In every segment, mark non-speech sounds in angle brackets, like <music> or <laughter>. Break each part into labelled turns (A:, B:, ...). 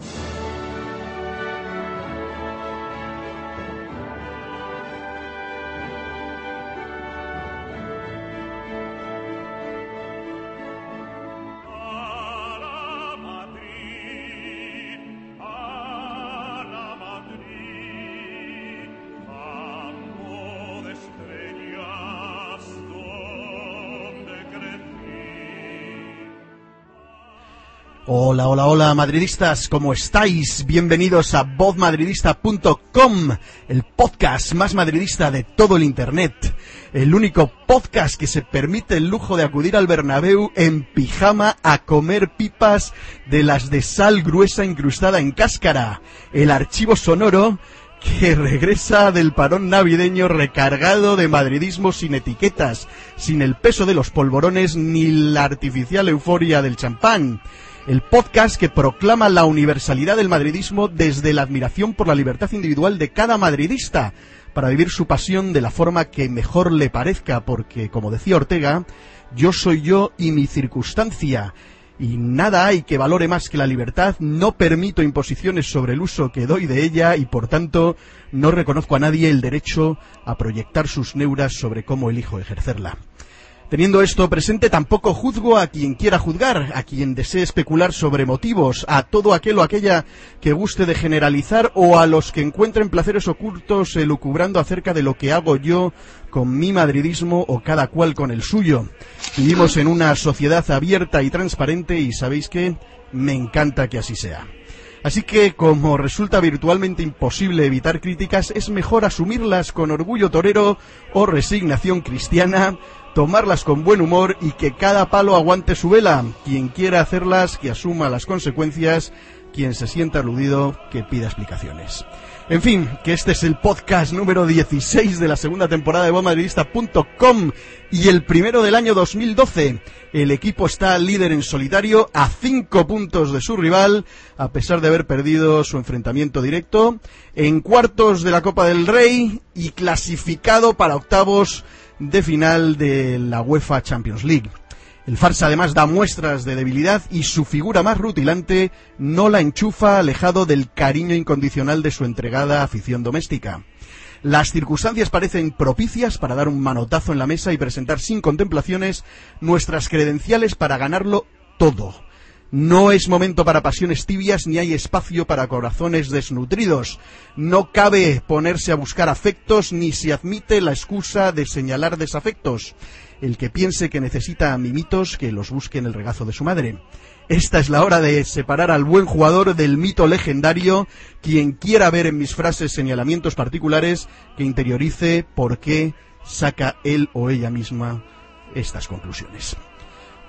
A: A
B: Hola, hola, hola, madridistas, ¿cómo estáis? Bienvenidos a vozmadridista.com, el podcast más madridista de todo el Internet. El único podcast que se permite el lujo de acudir al Bernabéu en pijama a comer pipas de las de sal gruesa incrustada en cáscara. El archivo sonoro que regresa del parón navideño recargado de madridismo sin etiquetas, sin el peso de los polvorones ni la artificial euforia del champán. El podcast que proclama la universalidad del madridismo desde la admiración por la libertad individual de cada madridista, para vivir su pasión de la forma que mejor le parezca, porque, como decía Ortega, yo soy yo y mi circunstancia, y nada hay que valore más que la libertad, no permito imposiciones sobre el uso que doy de ella y por tanto no reconozco a nadie el derecho a proyectar sus neuras sobre cómo elijo ejercerla. Teniendo esto presente, tampoco juzgo a quien quiera juzgar, a quien desee especular sobre motivos, a todo aquel o aquella que guste de generalizar o a los que encuentren placeres ocultos elucubrando acerca de lo que hago yo con mi madridismo o cada cual con el suyo. Vivimos en una sociedad abierta y transparente y sabéis que me encanta que así sea. Así que, como resulta virtualmente imposible evitar críticas, es mejor asumirlas con orgullo torero o resignación cristiana, tomarlas con buen humor y que cada palo aguante su vela. Quien quiera hacerlas, que asuma las consecuencias. Quien se sienta aludido, que pida explicaciones. En fin, que este es el podcast número 16 de la segunda temporada de BoMadridista.com y el primero del año 2012. El equipo está líder en solitario a cinco puntos de su rival, a pesar de haber perdido su enfrentamiento directo, en cuartos de la Copa del Rey y clasificado para octavos de final de la UEFA Champions League. El farsa además da muestras de debilidad y su figura más rutilante no la enchufa alejado del cariño incondicional de su entregada afición doméstica. Las circunstancias parecen propicias para dar un manotazo en la mesa y presentar sin contemplaciones nuestras credenciales para ganarlo todo. No es momento para pasiones tibias ni hay espacio para corazones desnutridos. No cabe ponerse a buscar afectos ni se admite la excusa de señalar desafectos. El que piense que necesita mimitos, que los busque en el regazo de su madre. Esta es la hora de separar al buen jugador del mito legendario. Quien quiera ver en mis frases señalamientos particulares, que interiorice por qué saca él o ella misma estas conclusiones.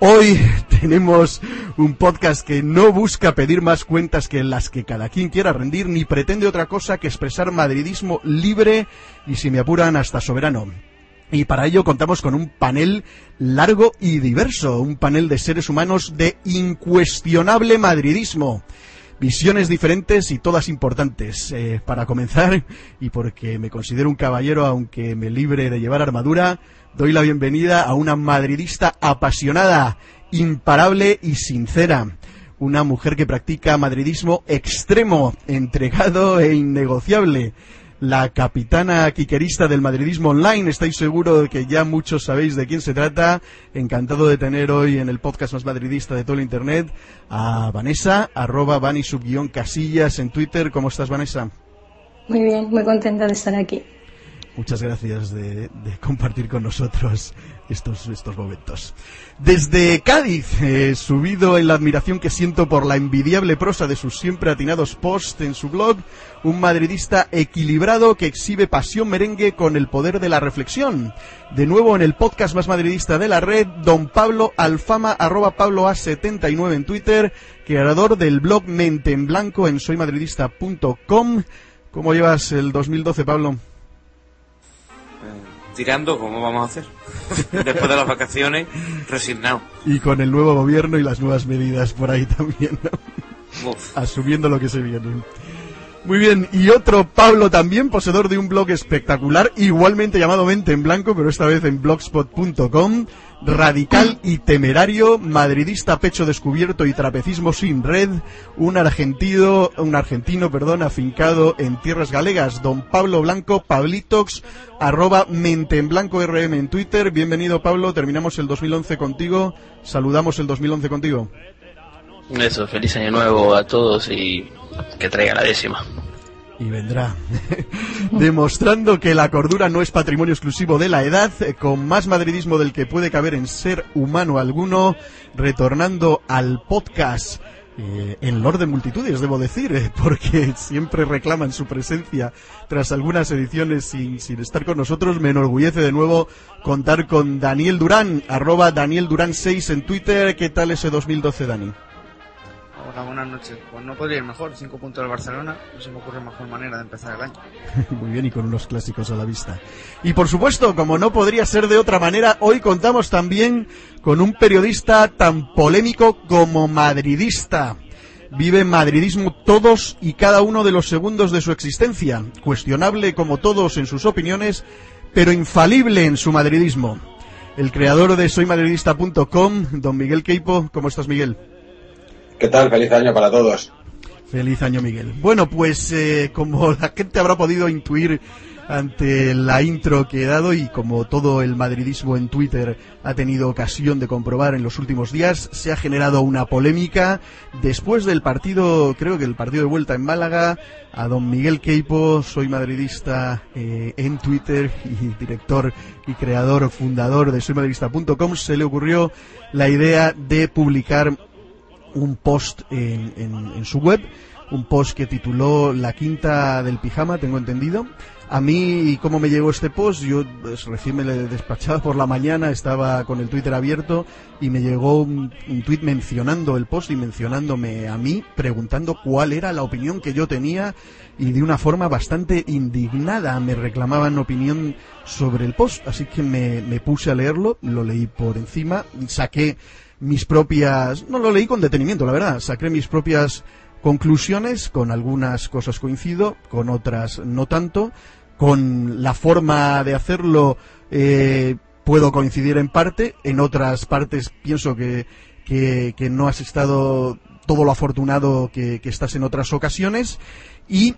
B: Hoy <laughs> tenemos un podcast que no busca pedir más cuentas que las que cada quien quiera rendir, ni pretende otra cosa que expresar madridismo libre y, si me apuran, hasta soberano. Y para ello contamos con un panel largo y diverso, un panel de seres humanos de incuestionable madridismo. Visiones diferentes y todas importantes. Eh, para comenzar, y porque me considero un caballero aunque me libre de llevar armadura, doy la bienvenida a una madridista apasionada, imparable y sincera. Una mujer que practica madridismo extremo, entregado e innegociable la capitana quiquerista del madridismo online. Estoy seguro de que ya muchos sabéis de quién se trata. Encantado de tener hoy en el podcast más madridista de todo el internet a Vanessa, arroba Vani casillas en Twitter. ¿Cómo estás, Vanessa?
C: Muy bien, muy contenta de estar aquí.
B: Muchas gracias de, compartir con nosotros estos, estos momentos. Desde Cádiz, eh, subido en la admiración que siento por la envidiable prosa de sus siempre atinados posts en su blog, un madridista equilibrado que exhibe pasión merengue con el poder de la reflexión. De nuevo en el podcast más madridista de la red, don Pablo Alfama, arroba Pablo A79 en Twitter, creador del blog Mente en Blanco en soymadridista.com. ¿Cómo llevas el 2012, Pablo?
C: Tirando, ¿cómo vamos a hacer? <laughs> Después de las vacaciones, resignado.
B: Y con el nuevo gobierno y las nuevas medidas por ahí <laughs> también. Asumiendo lo que se viene. Muy bien, y otro Pablo también, poseedor de un blog espectacular, igualmente llamado Mente en Blanco, pero esta vez en blogspot.com, radical y temerario, madridista pecho descubierto y trapecismo sin red, un argentino, un argentino, perdón, afincado en tierras galegas, don Pablo Blanco, Pablitox, arroba Mente en Blanco RM en Twitter. Bienvenido Pablo, terminamos el 2011 contigo, saludamos el 2011 contigo.
D: Eso, feliz año nuevo a todos y que traiga la décima.
B: Y vendrá. <laughs> Demostrando que la cordura no es patrimonio exclusivo de la edad, con más madridismo del que puede caber en ser humano alguno, retornando al podcast. eh, en Lord de Multitudes, debo decir, eh, porque siempre reclaman su presencia tras algunas ediciones sin, sin estar con nosotros. Me enorgullece de nuevo contar con Daniel Durán, arroba Daniel Durán 6 en Twitter. ¿Qué tal ese 2012, Dani?
E: Hola, buenas noches. Pues no podría ir mejor, cinco puntos del Barcelona, no se me ocurre mejor manera de empezar el año. <laughs>
B: Muy bien, y con unos clásicos a la vista. Y por supuesto, como no podría ser de otra manera, hoy contamos también con un periodista tan polémico como madridista. Vive madridismo todos y cada uno de los segundos de su existencia, cuestionable como todos en sus opiniones, pero infalible en su madridismo. El creador de soymadridista.com, don Miguel Queipo, ¿cómo estás Miguel?
F: ¿Qué tal? Feliz año para todos.
B: Feliz año, Miguel. Bueno, pues eh, como <laughs> la gente habrá podido intuir ante la intro que he dado y como todo el madridismo en Twitter ha tenido ocasión de comprobar en los últimos días, se ha generado una polémica después del partido, creo que el partido de vuelta en Málaga, a don Miguel Queipo, soy madridista eh, en Twitter <laughs> y director y creador, fundador de soymadridista.com, se le ocurrió la idea de publicar un post en, en- su web, un post que tituló La quinta del pijama, tengo entendido. A mí, ¿cómo me llegó este post? Yo pues, recién me le despachaba por la mañana, estaba con el Twitter abierto y me llegó un, un tweet mencionando el post y mencionándome a mí, preguntando cuál era la opinión que yo tenía y de una forma bastante indignada me reclamaban opinión sobre el post. Así que me, me puse a leerlo, lo leí por encima, saqué mis propias, no lo leí con detenimiento, la verdad, saqué mis propias conclusiones, con algunas cosas coincido, con otras no tanto, con la forma de hacerlo eh, puedo coincidir en parte, en otras partes pienso que, que, no has estado todo lo afortunado que, estás en otras ocasiones y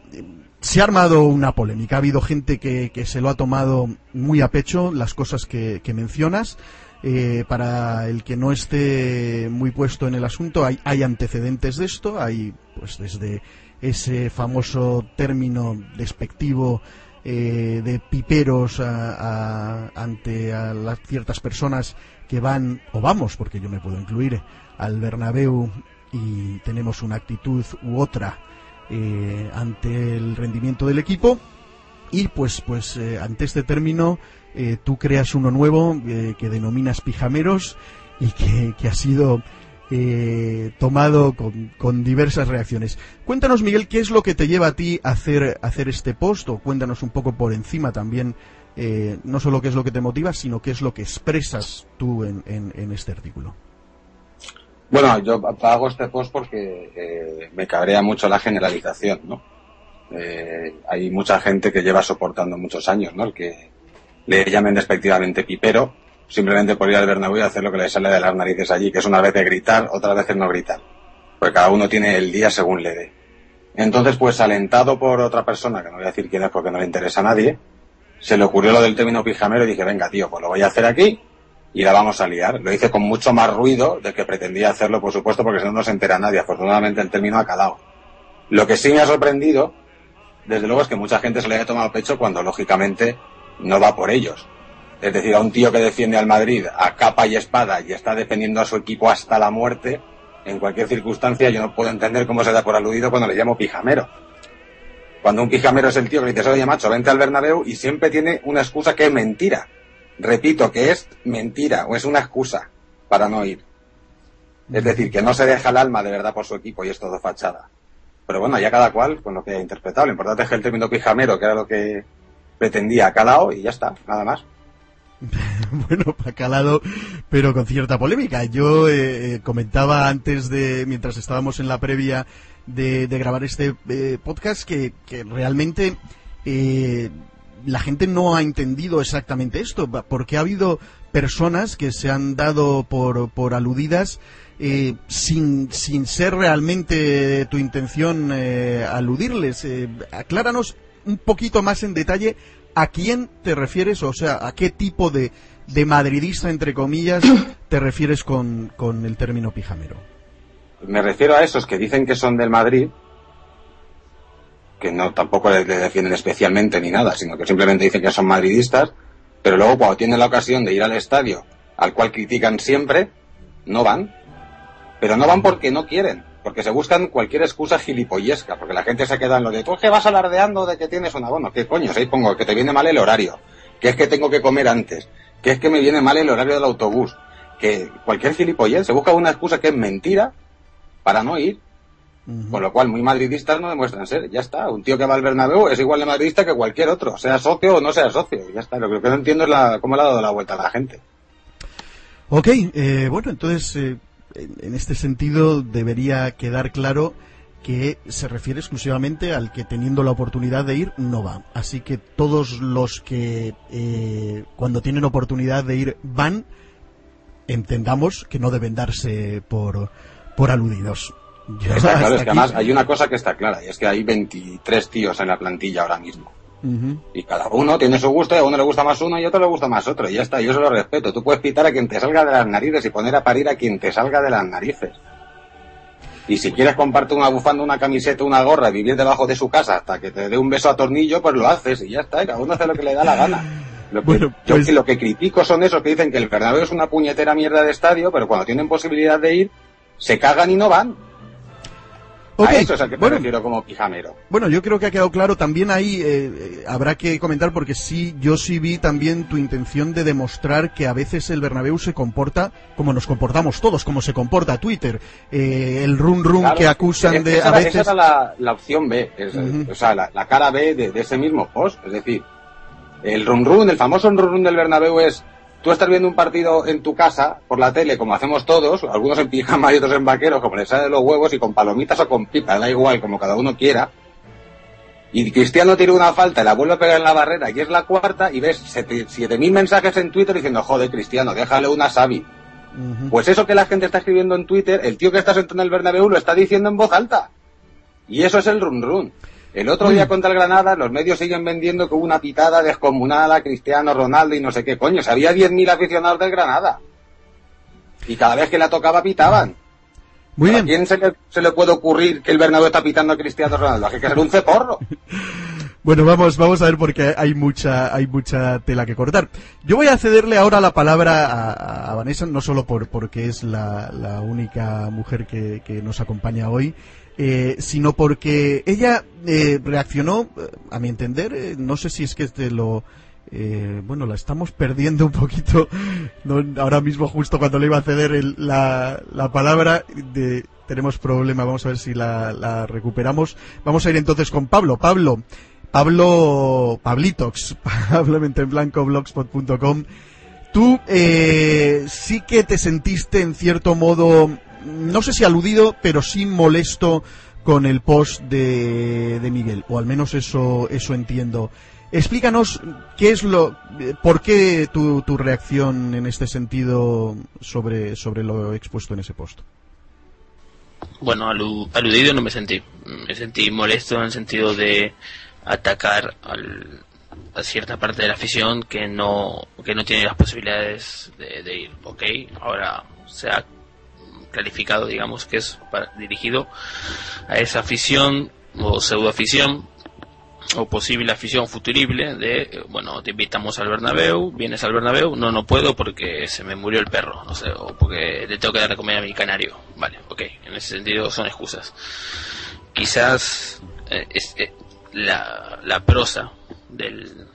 B: se ha armado una polémica. Ha habido gente que, que se lo ha tomado muy a pecho las cosas que mencionas. Eh, para el que no esté muy puesto en el asunto, hay, hay antecedentes de esto, hay pues desde ese famoso término despectivo eh, de piperos a- ante a las ciertas personas que van, o vamos, porque yo me puedo incluir, al Bernabéu y tenemos una actitud u otra eh, ante el rendimiento del equipo. Y pues pues eh, ante este término eh, tú creas uno nuevo eh, que denominas pijameros y que, que ha sido eh, tomado con, con diversas reacciones. Cuéntanos, Miguel, qué es lo que te lleva a ti a hacer, hacer este post, o cuéntanos un poco por encima también, eh, no solo qué es lo que te motiva, sino qué es lo que expresas tú en, en- este artículo.
F: Bueno, yo hago este post porque me cabrea mucho la generalización, ¿no? Hay mucha gente que lleva soportando muchos años, ¿no? El que le llamen despectivamente pipero, simplemente por ir al Bernabéu y hacer lo que le sale de las narices allí, que es una vez de gritar, otras veces no gritar. Porque cada uno tiene el día según le dé. Entonces, pues alentado por otra persona, que no voy a decir quién es porque no le interesa a nadie, se le ocurrió lo del término pijamero y dije, venga tío, pues lo voy a hacer aquí y la vamos a liar. Lo hice con mucho más ruido del que pretendía hacerlo, por supuesto, porque si no, no se entera nadie. Afortunadamente el término ha calado. Lo que sí me ha sorprendido, desde luego, es que mucha gente se le haya tomado pecho cuando, lógicamente, no va por ellos. Es decir, a un tío que defiende al Madrid a capa y espada y está defendiendo a su equipo hasta la muerte, en cualquier circunstancia yo no puedo entender cómo se da por aludido cuando le llamo pijamero. Cuando un pijamero es el tío que le dices, oye macho, vente al Bernabéu y siempre tiene una excusa que es mentira. Repito, que es mentira o es una excusa para no ir. Es decir, que no se deja el alma de verdad por su equipo y es todo fachada. Pero bueno, ya cada cual con lo que ha interpretado. Lo importante es que el término pijamero, que era lo que pretendía, ha calado y ya está, nada más. <laughs>
B: bueno, ha calado, pero con cierta polémica. Yo eh, comentaba antes de, mientras estábamos en la previa de, de grabar este eh, podcast, que, realmente eh, la gente no ha entendido exactamente esto, porque ha habido personas que se han dado por, por aludidas eh, sin, sin ser realmente tu intención eh, aludirles. Eh, acláranos un poquito más en detalle a quién te refieres, o sea, a qué tipo de, de madridista, entre comillas, <coughs> te refieres con, con el término pijamero.
F: Me refiero a esos que dicen que son del Madrid, que no tampoco le, le defienden especialmente ni nada, sino que simplemente dicen que son madridistas, pero luego cuando tienen la ocasión de ir al estadio, al cual critican siempre, no van. Pero no van porque no quieren, porque se buscan cualquier excusa gilipollesca, porque la gente se queda en lo de tú es que vas alardeando de que tienes un abono, ¿qué coño? Ahí pongo que te viene mal el horario, que es que tengo que comer antes, que es que me viene mal el horario del autobús, que cualquier gilipollez se busca una excusa que es mentira para no ir. Con lo cual, muy madridistas no demuestran ser. Ya está. Un tío que va al Bernabéu es igual de madridista que cualquier otro, sea socio o no sea socio. Ya está. Lo que no entiendo es la, cómo le ha dado la vuelta a la gente.
B: Ok, eh, bueno, entonces, eh, en, este sentido debería quedar claro que se refiere exclusivamente al que teniendo la oportunidad de ir no va. Así que todos los que eh, cuando tienen oportunidad de ir van, entendamos que no deben darse por, por aludidos.
F: Está <laughs> claro, es que
B: aquí-
F: además hay una cosa que está clara, y es que hay 23 tíos en la plantilla ahora mismo. Y cada uno tiene su gusto, y a uno le gusta más uno y a otro le gusta más otro. Y ya está, yo se lo respeto. Tú puedes pitar a quien te salga de las narices y poner a parir a quien te salga de las narices. Y si quieres comparte una bufanda, una camiseta, una gorra y vivir debajo de su casa hasta que te dé un beso a tornillo, pues lo haces y ya está. y cada uno hace lo que le da la gana. Lo que,
B: Bueno,
F: yo
B: pues-
F: que lo que critico son esos que dicen que el Bernabéu es una puñetera mierda de estadio, pero cuando tienen posibilidad de ir, se cagan y no van.
B: Ok,
F: A eso es al que me
B: bueno,
F: refiero como pijamero.
B: Bueno, yo creo que ha quedado claro. También ahí eh, eh, habrá que comentar porque sí, yo sí vi también tu intención de demostrar que a veces el Bernabéu se comporta como nos comportamos todos, como se comporta Twitter. Eh, el run run
F: Claro,
B: que acusan de
F: esa
B: a veces.
F: Esa era la, la opción B, es-
B: Ujú.
F: o sea, la, la cara B de, de ese mismo post. Es decir, el run run, el famoso run run del Bernabéu es tú estás viendo un partido en tu casa por la tele, como hacemos todos, algunos en pijama y otros en vaqueros, como les sale de los huevos, y con palomitas o con pipa, da igual, como cada uno quiera. Y Cristiano tira una falta y la vuelve a pegar en la barrera y es la cuarta y ves siete- 7.000 mensajes en Twitter diciendo, joder, Cristiano, déjale una Sabi.
B: Ujú.
F: Pues eso que la gente está escribiendo en Twitter, el tío que está sentado en el Bernabéu lo está diciendo en voz alta. Y eso es el run run. El otro día contra el Granada, los medios siguen vendiendo que hubo una pitada descomunal a Cristiano Ronaldo y no sé qué. Coño, si había 10.000 aficionados del Granada. Y cada vez que la tocaba pitaban.
B: Muy
F: ¿A
B: bien.
F: quién se le, se le puede ocurrir que el Bernabéu está pitando a Cristiano Ronaldo? Hay que ser un ceporro. <laughs>
B: Bueno, vamos, vamos a ver porque hay mucha, hay mucha tela que cortar. Yo voy a cederle ahora la palabra a, a Vanessa, no solo por, porque es la, la única mujer que, que nos acompaña hoy, eh, sino porque ella eh, reaccionó, eh, a mi entender, eh, no sé si es que te lo, eh, bueno, la estamos perdiendo un poquito, no, ahora mismo justo cuando le iba a ceder el- la, la palabra, de, tenemos problema, vamos a ver si la, la recuperamos. Vamos a ir entonces con Pablo. Pablo, Pablo, Pablitox, <laughs> Pablemente en blanco, blogspot.com. Tú eh, sí que te sentiste en cierto modo, no sé si aludido, pero sí molesto con el post de, de Miguel, o al menos eso, eso entiendo. Explícanos qué es lo, eh, por qué tu, tu reacción en este sentido sobre, sobre lo expuesto en ese post.
D: Bueno, alu- aludido no me sentí. Me sentí molesto en el sentido de atacar al- a cierta parte de la afición que no, que no tiene las posibilidades de, de ir. Ok, ahora se ha clarificado, digamos, que es para- dirigido a esa afición o pseudo afición o posible afición futurible de, bueno, te invitamos al Bernabéu, vienes al Bernabéu, no, no puedo porque se me murió el perro, no sé, o porque le tengo que dar de comer a mi canario. Vale, ok, en ese sentido son excusas. Quizás es, eh, la, la prosa del,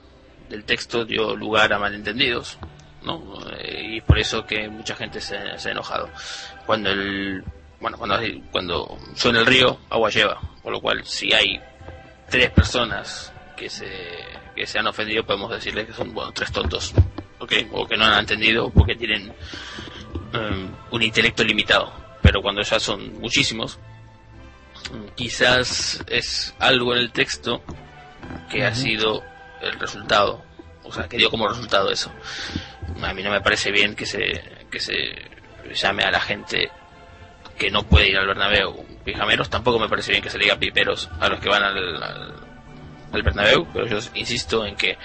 D: del texto dio lugar a malentendidos, ¿no? Eh, y por eso que mucha gente se, se ha enojado. Cuando el, bueno, cuando, cuando suena el río, agua lleva, por lo cual si hay tres personas que se, que se han ofendido, podemos decirles que son, bueno, tres tontos, ¿ok? O que no han entendido porque tienen eh, un intelecto limitado. Pero cuando ya son muchísimos, quizás es algo en el texto que ha sido el resultado, o sea, que dio como resultado eso. A mí no me parece bien que se, que se llame a la gente que no puede ir al Bernabéu. Pijameros, tampoco me parece bien que se le diga piperos a los que van al, al, Bernabéu, pero yo insisto en que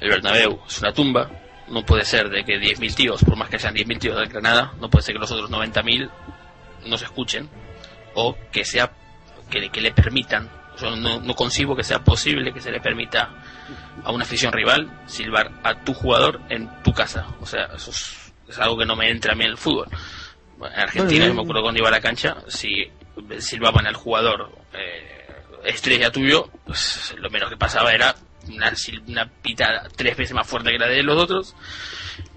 D: el Bernabéu es una tumba, no puede ser de que 10.000 tíos, por más que sean 10.000 tíos del Granada, no puede ser que los otros 90.000 no se escuchen, o que sea, que, que le permitan, yo no, no concibo que sea posible que se le permita a una afición rival silbar a tu jugador en tu casa, o sea, eso es, es algo que no me entra a mí en el fútbol. En Argentina, yo me acuerdo cuando iba a la cancha, si silbaban al jugador eh, estrella tuyo, pues lo menos que pasaba era una, una pitada tres veces más fuerte que la de los otros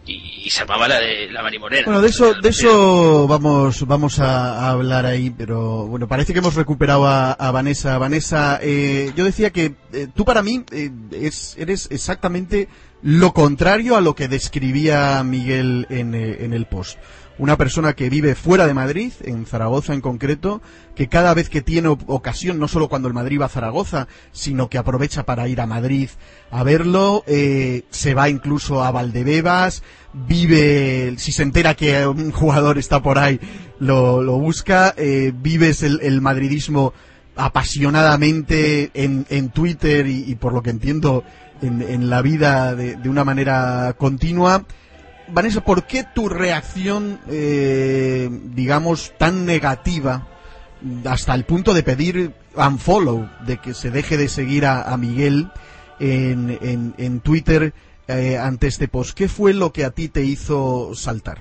D: y, armaba la de la Mari Morena.
B: Bueno, de eso, de eso vamos, vamos a, a hablar ahí, pero bueno, parece que hemos recuperado a, a Vanessa. Vanessa, eh, yo decía que eh, tú para mí eh, es, eres exactamente lo contrario a lo que describía Miguel en, eh, en el post. Una persona que vive fuera de Madrid, en Zaragoza en concreto, que cada vez que tiene ocasión, no solo cuando el Madrid va a Zaragoza, sino que aprovecha para ir a Madrid a verlo, eh, se va incluso a Valdebebas, vive, si se entera que un jugador está por ahí, lo, busca, eh, vives el, el madridismo apasionadamente en, en Twitter y, y por lo que entiendo en, en la vida de, de una manera continua. Vanessa, ¿por qué tu reacción, eh, digamos, tan negativa hasta el punto de pedir unfollow, de que se deje de seguir a, Miguel en, en, en Twitter eh, ante este post? ¿Qué fue lo que a ti te hizo saltar?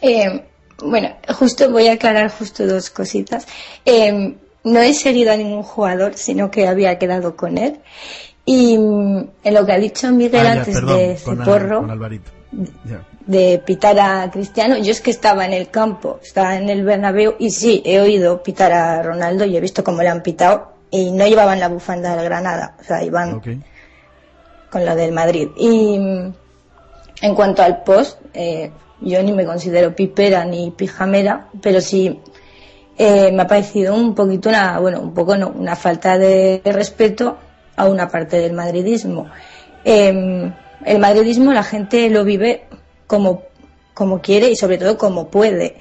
G: Eh, bueno, justo voy a aclarar justo dos cositas. Eh, no he seguido a ningún jugador, sino que había quedado con él. Y mm, en lo que ha dicho Miguel
B: Ah,
G: antes
B: perdón,
G: de.
B: Ya.
G: de pitar a Cristiano, yo es que estaba en el campo, estaba en el Bernabéu y sí, he oído pitar a Ronaldo y he visto cómo le han pitado y no llevaban la bufanda del Granada, o sea, iban con la del Madrid. Y mm, en cuanto al post, eh, yo ni me considero pipera ni pijamera, pero sí eh, me ha parecido un poquito una, bueno, un poco no, una falta de respeto a una parte del madridismo. Eh, el madridismo la gente lo vive como, como quiere y sobre todo como puede.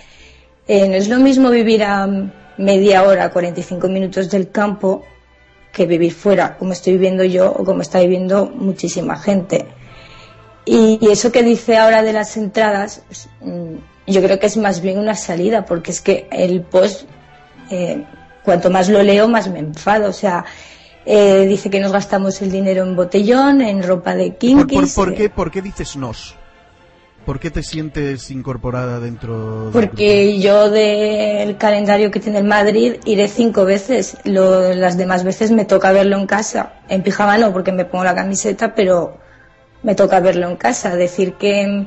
G: Eh, no es lo mismo vivir a media hora, 45 minutos del campo que vivir fuera, como estoy viviendo yo o como está viviendo muchísima gente. Y, y eso que dice ahora de las entradas, pues, mm, yo creo que es más bien una salida, porque es que el post, eh, cuanto más lo leo, más me enfado. O sea, eh, dice que nos gastamos el dinero en botellón, en ropa de
B: ¿Por,
G: kinkis.
B: por, por
G: eh,
B: qué, ¿Por qué dices nos? ¿Por qué te sientes incorporada dentro del
G: Porque yo del calendario que tiene el Madrid iré cinco veces. Lo- las demás veces me toca verlo en casa. En pijama no, porque me pongo la camiseta, pero me toca verlo en casa. Decir que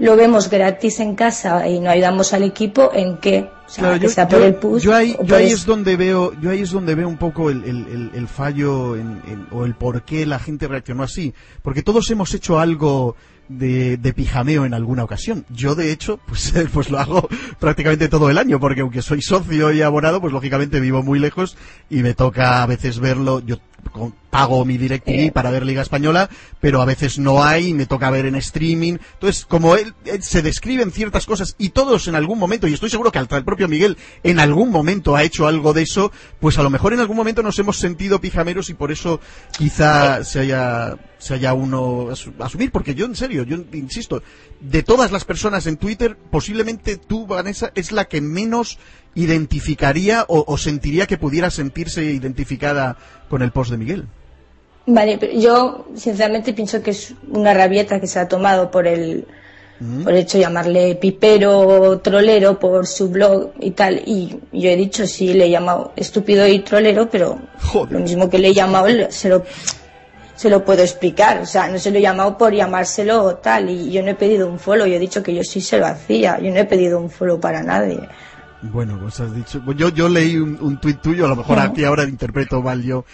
G: lo vemos gratis en casa y no ayudamos al equipo, ¿en qué? O sea,
B: Claro,
G: que
B: yo,
G: sea
B: yo-
G: por el push.
B: yo ahí, yo es donde veo, yo ahí es donde veo un poco el, el- el- el fallo en- en- o el por qué la gente reaccionó así, porque todos hemos hecho algo de, de pijameo en alguna ocasión. Yo de hecho, <laughs> pues, pues lo hago prácticamente todo el año, porque aunque soy socio y abonado, pues lógicamente vivo muy lejos y me toca a veces verlo. Yo pago mi DirecTV para ver Liga Española, pero a veces no hay, me toca ver en streaming. Entonces, como él, se describen ciertas cosas y todos en algún momento, y estoy seguro que el propio Miguel en algún momento ha hecho algo de eso, pues a lo mejor en algún momento nos hemos sentido pijameros y por eso quizá se haya se haya uno asu- asumir, porque yo en serio, yo insisto, de todas las personas en Twitter, posiblemente tú, Vanessa, es la que menos identificaría o, o sentiría que pudiera sentirse identificada con el post de Miguel.
G: Vale, pero yo sinceramente pienso que es una rabieta que se ha tomado por el, por el hecho de llamarle pipero, trolero por su blog y tal. Y yo he dicho, sí, le he llamado estúpido y trolero, pero
B: Joder.
G: lo mismo que le he llamado, se lo, se lo puedo explicar. O sea, no se lo he llamado por llamárselo o tal. Y yo no he pedido un follow, yo he dicho que yo sí se lo hacía. Yo no he pedido un follow para nadie.
B: Bueno, pues has dicho. Yo, yo leí un, un tuit tuyo, a lo mejor aquí ahora interpreto mal yo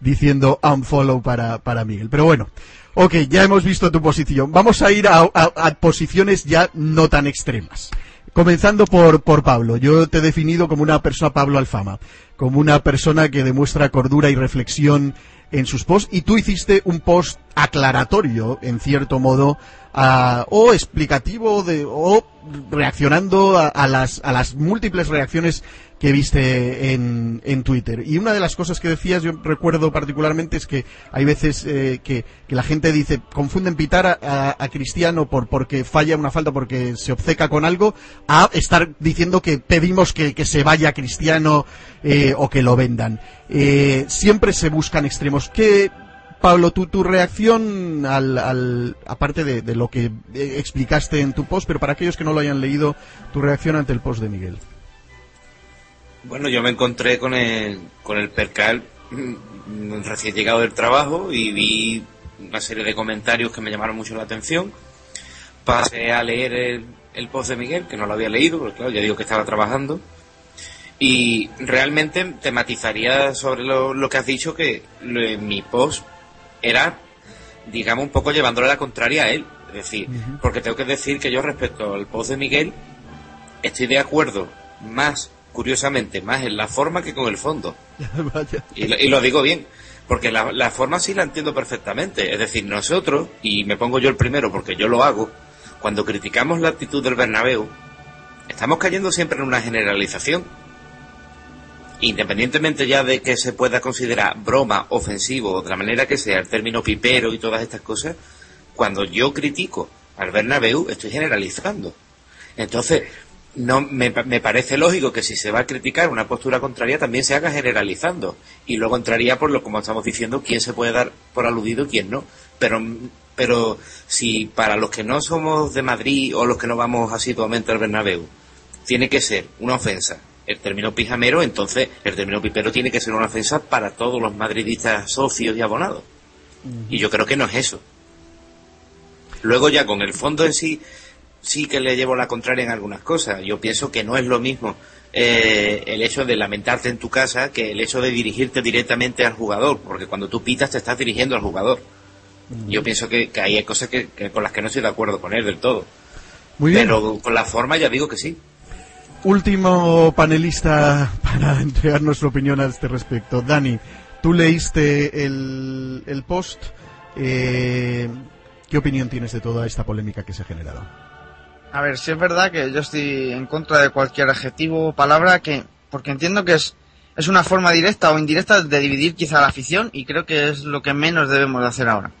B: diciendo unfollow para, para Miguel. Pero bueno, ok, ya hemos visto tu posición. Vamos a ir a, a- a posiciones ya no tan extremas. Comenzando por, por Pablo. Yo te he definido como una persona Pablo Alfama, como una persona que demuestra cordura y reflexión en sus posts y tú hiciste un post aclaratorio, en cierto modo, o explicativo de, o reaccionando a, las, a las múltiples reacciones que viste en, en Twitter. Y una de las cosas que decías, yo recuerdo particularmente, es que hay veces eh, que, que la gente dice, confunden pitar a, a- a Cristiano por porque falla una falta, porque se obceca con algo, a estar diciendo que pedimos que, que se vaya Cristiano eh, o que lo vendan. Eh, siempre se buscan extremos. ¿Qué, Pablo, tu, tu reacción al, al- aparte de, de lo que eh, explicaste en tu post, pero para aquellos que no lo hayan leído, tu reacción ante el post de Miguel.
C: Bueno, yo me encontré con el, con el percal mm, recién llegado del trabajo y vi una serie de comentarios que me llamaron mucho la atención. Pasé a leer el, el post de Miguel, que no lo había leído, porque claro, ya digo que estaba trabajando. Y realmente tematizaría sobre lo, lo que has dicho, que lo- mi post era, digamos, un poco llevándole la contraria a él. Es decir, porque tengo que decir que yo respecto al post de Miguel, estoy de acuerdo más, curiosamente, más en la forma que con el fondo. <laughs> Y lo, y lo digo bien, porque la, la forma sí la entiendo perfectamente. Es decir, nosotros, y me pongo yo el primero porque yo lo hago, cuando criticamos la actitud del Bernabéu, estamos cayendo siempre en una generalización. Independientemente ya de que se pueda considerar broma, ofensivo, o de la manera que sea, el término pipero y todas estas cosas, cuando yo critico al Bernabéu, estoy generalizando. Entonces, no me, pa- me parece lógico que si se va a criticar una postura contraria también se haga generalizando y luego entraría por lo como estamos diciendo quién se puede dar por aludido y quién no pero pero si para los que no somos de Madrid o los que no vamos asiduamente al Bernabéu tiene que ser una ofensa el término pijamero entonces el término pipero tiene que ser una ofensa para todos los madridistas socios y abonados y yo creo que no es eso luego ya con el fondo en sí sí que le llevo la contraria en algunas cosas. Yo pienso que no es lo mismo eh, el hecho de lamentarte en tu casa que el hecho de dirigirte directamente al jugador, porque cuando tú pitas te estás dirigiendo al jugador. Yo pienso que, que ahí hay cosas que, que con las que no estoy de acuerdo con él del todo.
B: Muy bien.
C: Pero con la forma ya digo que sí.
B: Último panelista para <laughs> entregar nuestra opinión a este respecto. Dani, tú leíste el, el post. eh, ¿Qué opinión tienes de toda esta polémica que se ha generado?
E: A ver, sí es verdad que yo estoy en contra de cualquier adjetivo o palabra que, porque entiendo que es, es una forma directa o indirecta de dividir quizá la afición y creo que es lo que menos debemos de hacer ahora.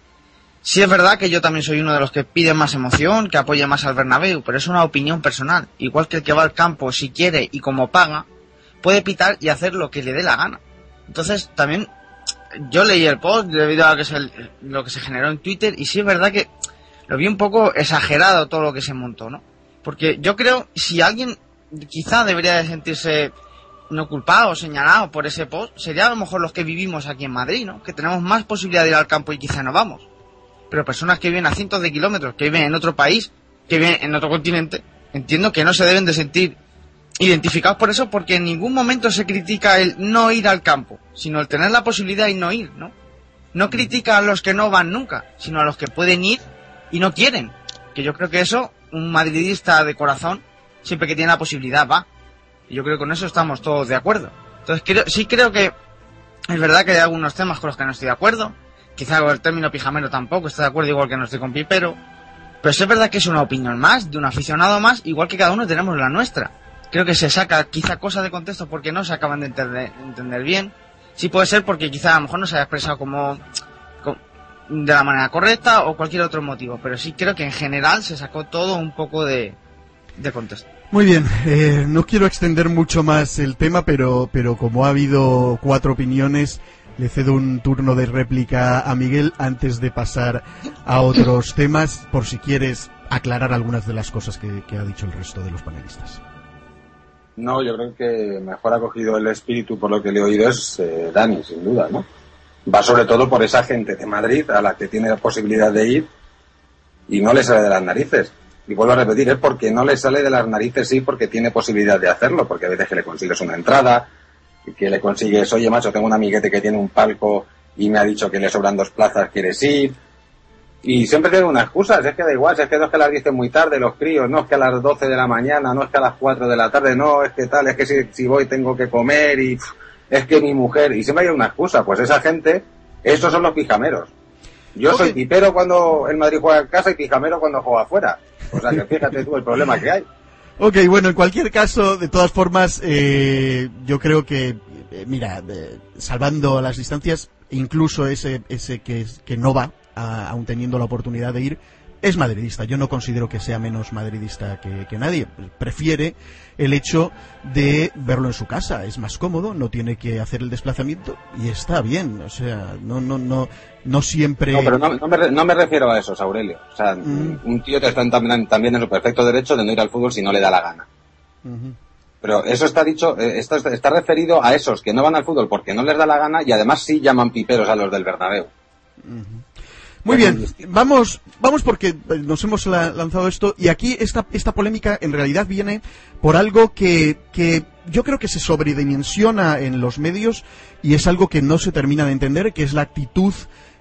E: Sí es verdad que yo también soy uno de los que pide más emoción, que apoya más al Bernabéu, pero es una opinión personal. Igual que el que va al campo, si quiere y como paga, puede pitar y hacer lo que le dé la gana. Entonces, también, yo leí el post debido a que se- lo que se generó en Twitter y sí es verdad que lo vi un poco exagerado todo lo que se montó, ¿no? Porque yo creo, si alguien quizá debería de sentirse no culpado señalado por ese post, sería a lo mejor los que vivimos aquí en Madrid, ¿no? Que tenemos más posibilidad de ir al campo y quizá no vamos. Pero personas que viven a cientos de kilómetros, que viven en otro país, que viven en otro continente, entiendo que no se deben de sentir identificados por eso porque en ningún momento se critica el no ir al campo, sino el tener la posibilidad y no ir, ¿no? No critica a los que no van nunca, sino a los que pueden ir y no quieren. Que yo creo que eso, un madridista de corazón, siempre que tiene la posibilidad va. Y yo creo que con eso estamos todos de acuerdo. Entonces creo, sí creo que es verdad que hay algunos temas con los que no estoy de acuerdo. Quizá el término pijamero tampoco estoy de acuerdo, igual que no estoy con Pipero. Pero es verdad que es una opinión más, de un aficionado más, igual que cada uno tenemos la nuestra. Creo que se saca quizá cosas de contexto porque no se acaban de entender, entender bien. Sí puede ser porque quizá a lo mejor no se haya expresado como, co- de la manera correcta o cualquier otro motivo. Pero sí creo que en general se sacó todo un poco de, de contexto.
B: Muy bien, eh, no quiero extender mucho más el tema, pero, pero como ha habido cuatro opiniones, le cedo un turno de réplica a Miguel antes de pasar a otros <laughs> temas, por si quieres aclarar algunas de las cosas que, que ha dicho el resto de los panelistas.
F: No, yo creo que mejor ha cogido el espíritu por lo que le he oído es eh, Dani, sin duda, ¿no? Va sobre todo por esa gente de Madrid a la que tiene la posibilidad de ir y no le sale de las narices. Y vuelvo a repetir, es porque no le sale de las narices, sí, porque tiene posibilidad de hacerlo, porque a veces que le consigues una entrada, que le consigues, oye macho, tengo un amiguete que tiene un palco y me ha dicho que le sobran dos plazas, ¿quieres ir? Y siempre tiene una excusa, es que da igual, es que no es que las dicen muy tarde los críos, no es que a las 12 de la mañana, no es que a las 4 de la tarde, no, es que tal, es que si, si voy tengo que comer y pff, es que mi mujer, y siempre hay una excusa, pues esa gente, esos son los pijameros. Yo soy pipero cuando el Madrid juega en casa y pijamero cuando juega afuera. O sea que fíjate tú el problema que hay.
B: Ok, bueno, en cualquier caso, de todas formas, eh, yo creo que, eh, mira, eh, salvando las distancias, incluso ese, ese que, no va, a- aún teniendo la oportunidad de ir, es madridista. Yo no considero que sea menos madridista que, que nadie. Prefiere el hecho de verlo en su casa. Es más cómodo, no tiene que hacer el desplazamiento y está bien. O sea, no, no, no, no siempre.
F: No, pero no, no me, re- no me refiero a eso, Aurelio. O sea,
B: Mm.
F: un tío te está también, también en su perfecto derecho de no ir al fútbol si no le da la gana. Pero eso está dicho, eh, esto está, está referido a esos que no van al fútbol porque no les da la gana y además sí llaman piperos a los del Bernabéu.
B: Muy bien, vamos, vamos porque nos hemos la- lanzado esto y aquí esta, esta polémica en realidad viene por algo que, que yo creo que se sobredimensiona en los medios y es algo que no se termina de entender, que es la actitud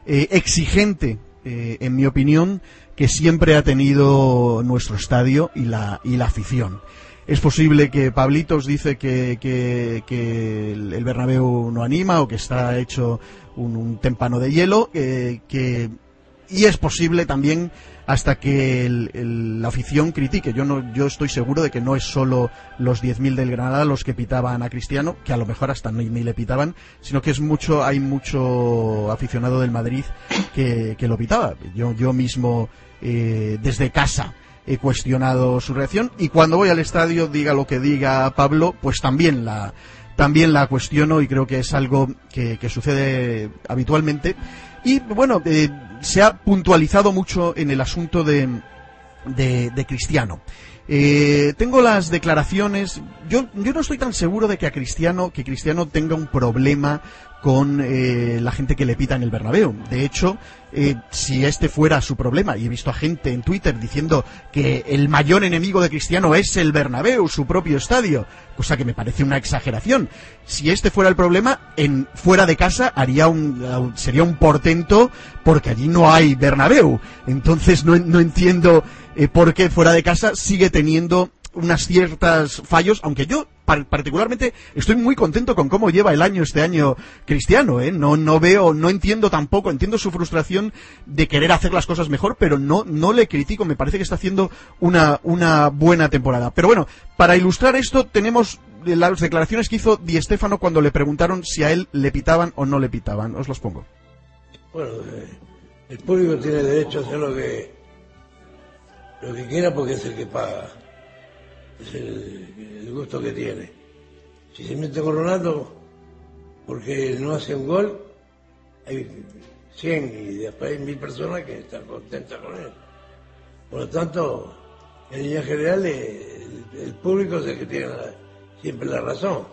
B: eh, exigente, eh, en mi opinión, que siempre ha tenido nuestro estadio y la, y la afición. Es posible que Pablitos dice que, que- que el Bernabéu no anima o que está hecho un, un témpano de hielo, eh, que y es posible también hasta que el- la afición critique. Yo no, yo estoy seguro de que no es solo los 10.000 del Granada los que pitaban a Cristiano, que a lo mejor hasta ni, ni le pitaban, sino que es mucho, hay mucho aficionado del Madrid que, que lo pitaba. Yo, yo mismo eh, desde casa he cuestionado su reacción y cuando voy al estadio, diga lo que diga Pablo, pues también la también la cuestiono y creo que es algo que, que sucede habitualmente. Y bueno, eh, se ha puntualizado mucho en el asunto de, de, Cristiano. Eh, tengo las declaraciones. Yo, yo no estoy tan seguro de que a Cristiano, que Cristiano tenga un problema con eh, la gente que le pita en el Bernabéu. De hecho, eh, si este fuera su problema, y he visto a gente en Twitter diciendo que el mayor enemigo de Cristiano es el Bernabéu, su propio estadio, cosa que me parece una exageración. Si este fuera el problema, en fuera de casa haría un, sería un portento porque allí no hay Bernabéu. Entonces no, entiendo eh, por qué fuera de casa sigue teniendo unas ciertas fallos, aunque yo particularmente estoy muy contento con cómo lleva el año este año Cristiano, ¿eh? No, no veo, no entiendo tampoco, entiendo su frustración de querer hacer las cosas mejor, pero no, no le critico, me parece que está haciendo una, una buena temporada. Pero bueno, para ilustrar esto tenemos las declaraciones que hizo Di Stéfano cuando le preguntaron si a él le pitaban o no le pitaban. Os los pongo.
H: Bueno, el público tiene derecho a hacer lo que lo que quiera porque es el que paga. Es el, gusto que tiene. Si se mete con Ronaldo porque no hace un gol, hay 100 y después hay mil personas que están contentas con él. Por lo tanto, en línea general, el, público es el que tiene siempre la razón.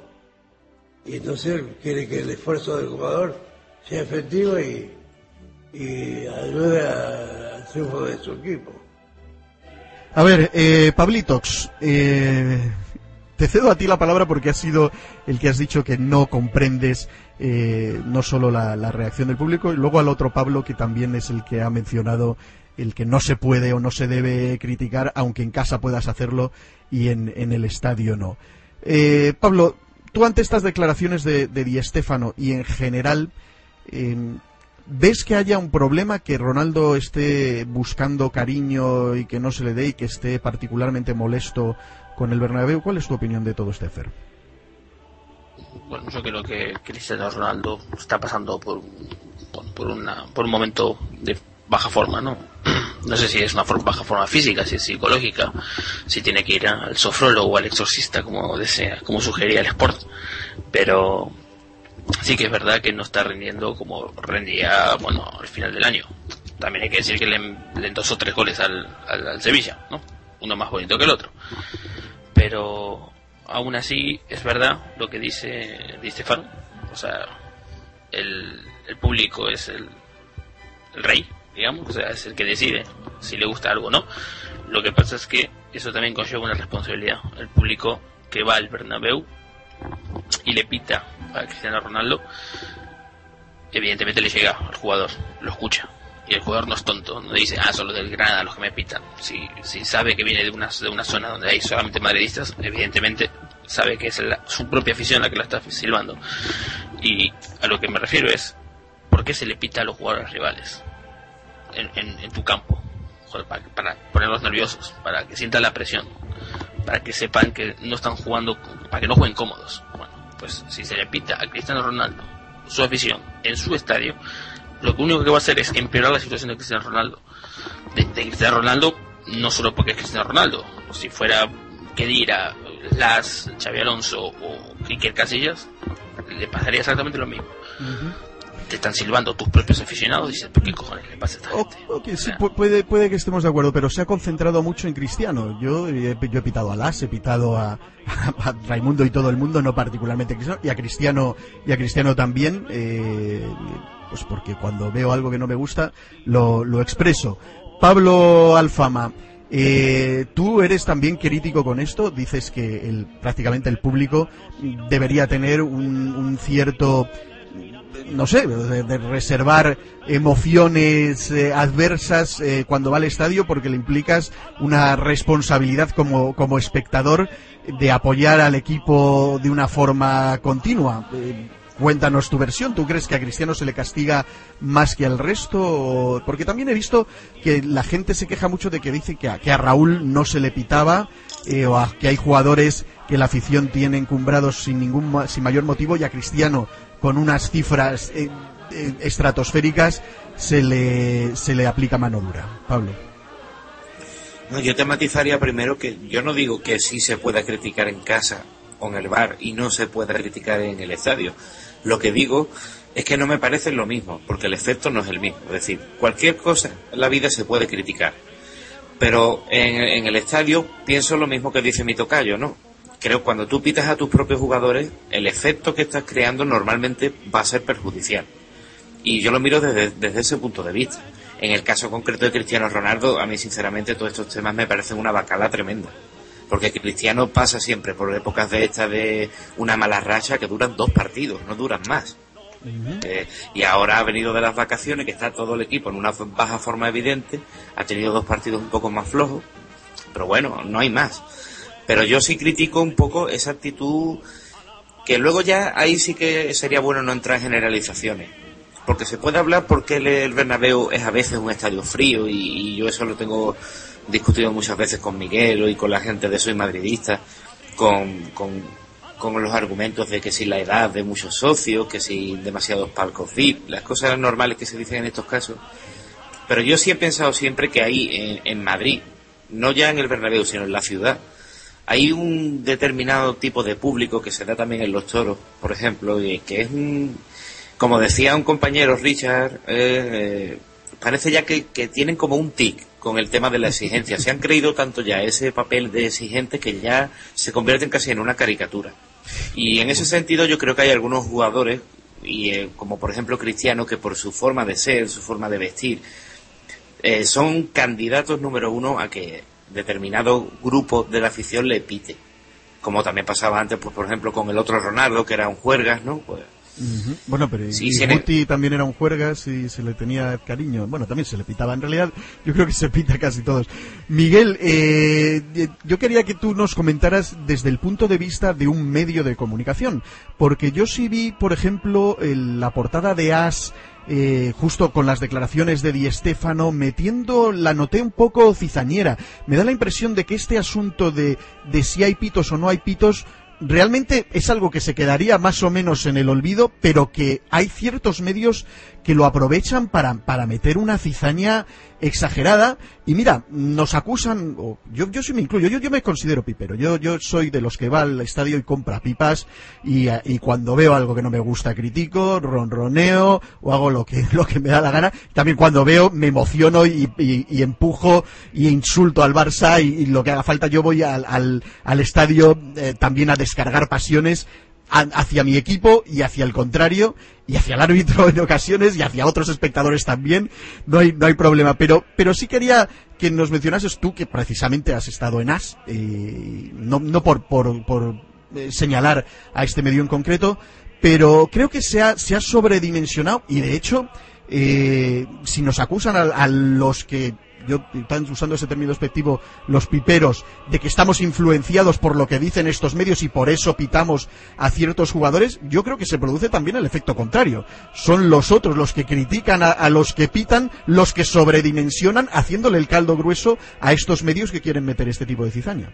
H: Y entonces quiere que el esfuerzo del jugador sea efectivo y, ayude al triunfo de su equipo.
B: A ver, eh, Pablitox, eh, te cedo a ti la palabra porque has sido el que has dicho que no comprendes eh, no solo la, reacción del público, y luego al otro Pablo que también es el que ha mencionado el que no se puede o no se debe criticar, aunque en casa puedas hacerlo y en, en el estadio no. Eh, Pablo, tú ante estas declaraciones de, de Di Stéfano y en general, ¿Ves que haya un problema que Ronaldo esté buscando cariño y que no se le dé y que esté particularmente molesto con el Bernabéu? ¿Cuál es tu opinión de todo este Fer?
D: Bueno, yo creo que Cristiano Ronaldo está pasando por, por, una, por un momento de baja forma, ¿no? <clears throat> no sé si es una baja forma física, si es psicológica, si tiene que ir al sofrólogo o al exorcista, como desea, como sugería el Sport, pero sí que es verdad que no está rindiendo como rendía, bueno, al final del año. También hay que decir que le, le endosó tres goles al, al, Sevilla, ¿no? Uno más bonito que el otro. Pero aún así es verdad lo que dice Di Stefano. O sea, el, el público es el, el rey, digamos, o sea, es el que decide si le gusta algo o no. Lo que pasa es que eso también conlleva una responsabilidad. El público que va al Bernabéu y le pita a Cristiano Ronaldo, evidentemente le llega al jugador, lo escucha. Y el jugador no es tonto, no dice, ah, son los del Granada los que me pitan. Si, si sabe que viene de una, de una zona donde hay solamente madridistas, evidentemente sabe que es su propia afición la que la está silbando. Y a lo que me refiero es, ¿por qué se le pita a los jugadores rivales en, tu campo? Para, para ponerlos nerviosos, para que sientan la presión, para que sepan que no están jugando, para que no jueguen cómodos. Bueno, pues si se le pita a Cristiano Ronaldo, su afición, en su estadio, lo único que va a hacer es empeorar la situación de Cristiano Ronaldo. De, Cristiano Ronaldo, no solo porque es Cristiano Ronaldo, si fuera Kedira, Las, Xavi Alonso o Iker Casillas, le pasaría exactamente lo mismo. Te están silbando tus propios aficionados dices, ¿por qué cojones le pasa a esta
B: O-
D: gente?
B: ok, sí,
D: O sea,
B: pu- puede, puede que estemos de acuerdo, pero se ha concentrado mucho en Cristiano. Yo, he, yo he pitado a Las, he pitado a, <laughs> a Raimundo y todo el mundo, no particularmente a Cristiano, y a Cristiano, y a Cristiano también, eh, pues porque cuando veo algo que no me gusta, lo, lo expreso. Pablo Alfama, eh, tú eres también crítico con esto, dices que el, prácticamente el público debería tener un, un cierto no sé, de, reservar emociones eh, adversas eh, cuando va al estadio porque le implicas una responsabilidad como, como espectador de apoyar al equipo de una forma continua. Eh, cuéntanos tu versión. ¿Tú crees que a Cristiano se le castiga más que al resto? Porque también he visto que la gente se queja mucho de que dice que a, que a Raúl no se le pitaba o a- que hay jugadores que la afición tiene encumbrados sin ningún sin mayor motivo y a Cristiano con unas cifras eh, eh, estratosféricas se le se le aplica mano dura. Pablo.
C: No, yo te matizaría primero que yo no digo que sí se pueda criticar en casa o en el bar y no se pueda criticar en el estadio. Lo que digo es que no me parece lo mismo, porque el efecto no es el mismo. Es decir, cualquier cosa en la vida se puede criticar. Pero en, en el estadio pienso lo mismo que dice mi tocayo, ¿no? Creo que cuando tú pitas a tus propios jugadores, el efecto que estás creando normalmente va a ser perjudicial. Y yo lo miro desde, desde ese punto de vista. En el caso concreto de Cristiano Ronaldo, a mí sinceramente todos estos temas me parecen una bacala tremenda. Porque Cristiano pasa siempre por épocas de esta de una mala racha que duran dos partidos, no duran más. Eh, y ahora ha venido de las vacaciones, que está todo el equipo en una baja forma evidente, ha tenido dos partidos un poco más flojos, pero bueno, no hay más. Pero yo sí critico un poco esa actitud que luego ya ahí sí que sería bueno no entrar en generalizaciones. Porque se puede hablar porque el, Bernabéu es a veces un estadio frío y, yo eso lo tengo discutido muchas veces con Miguel y con la gente de Soy Madridista, con, con, con los argumentos de que si la edad de muchos socios, que si demasiados palcos VIP, las cosas normales que se dicen en estos casos. Pero yo sí he pensado siempre que ahí en, en Madrid, no ya en el Bernabéu, sino en la ciudad, hay un determinado tipo de público que se da también en los toros, por ejemplo, y que es un, como decía un compañero Richard, eh, parece ya que, que tienen como un tic con el tema de la exigencia. Se han creído tanto ya ese papel de exigente que ya se convierten casi en una caricatura. Y en ese sentido yo creo que hay algunos jugadores, y eh, como por ejemplo Cristiano, que por su forma de ser, su forma de vestir, eh, son candidatos número uno a que determinado grupo de la afición le pite. Como también pasaba antes, pues por ejemplo, con el otro Ronaldo, que era un juergas, ¿no? Pues.
B: Bueno, pero
C: Sí,
B: y Guti también era un juergas y se le tenía cariño. Bueno, también se le pitaba. En realidad, yo creo que se pita casi todos. Miguel, eh, yo quería que tú nos comentaras desde el punto de vista de un medio de comunicación. Porque yo sí vi, por ejemplo, el- la portada de As, eh, justo con las declaraciones de Di Stéfano, metiendo, la noté un poco cizañera. Me da la impresión de que este asunto de, de si hay pitos o no hay pitos, realmente es algo que se quedaría más o menos en el olvido, pero que hay ciertos medios que lo aprovechan para, para meter una cizaña exagerada. Y mira, nos acusan, o yo, yo sí me incluyo, yo, yo me considero pipero. Yo, yo soy de los que va al estadio y compra pipas y, eh, y cuando veo algo que no me gusta critico, ronroneo o hago lo que, <laughs> lo que me da la gana. También cuando veo me emociono y, y- y empujo y insulto al Barça y, lo que haga falta yo voy al, al, al estadio eh, también a descargar pasiones hacia mi equipo y hacia el contrario y hacia el árbitro <laughs> en ocasiones y hacia otros espectadores también. No hay no hay problema. Pero pero sí quería que nos mencionases tú que precisamente has estado en AS eh, no no por por, por eh, señalar a este medio en concreto pero creo que se ha, se ha sobredimensionado y de hecho eh, si nos acusan a, a los que yo están usando ese término despectivo los piperos de que estamos influenciados por lo que dicen estos medios y por eso pitamos a ciertos jugadores yo creo que se produce también el efecto contrario. Son los otros los que critican a, los que pitan los que sobredimensionan haciéndole el caldo grueso a estos medios que quieren meter este tipo de cizaña.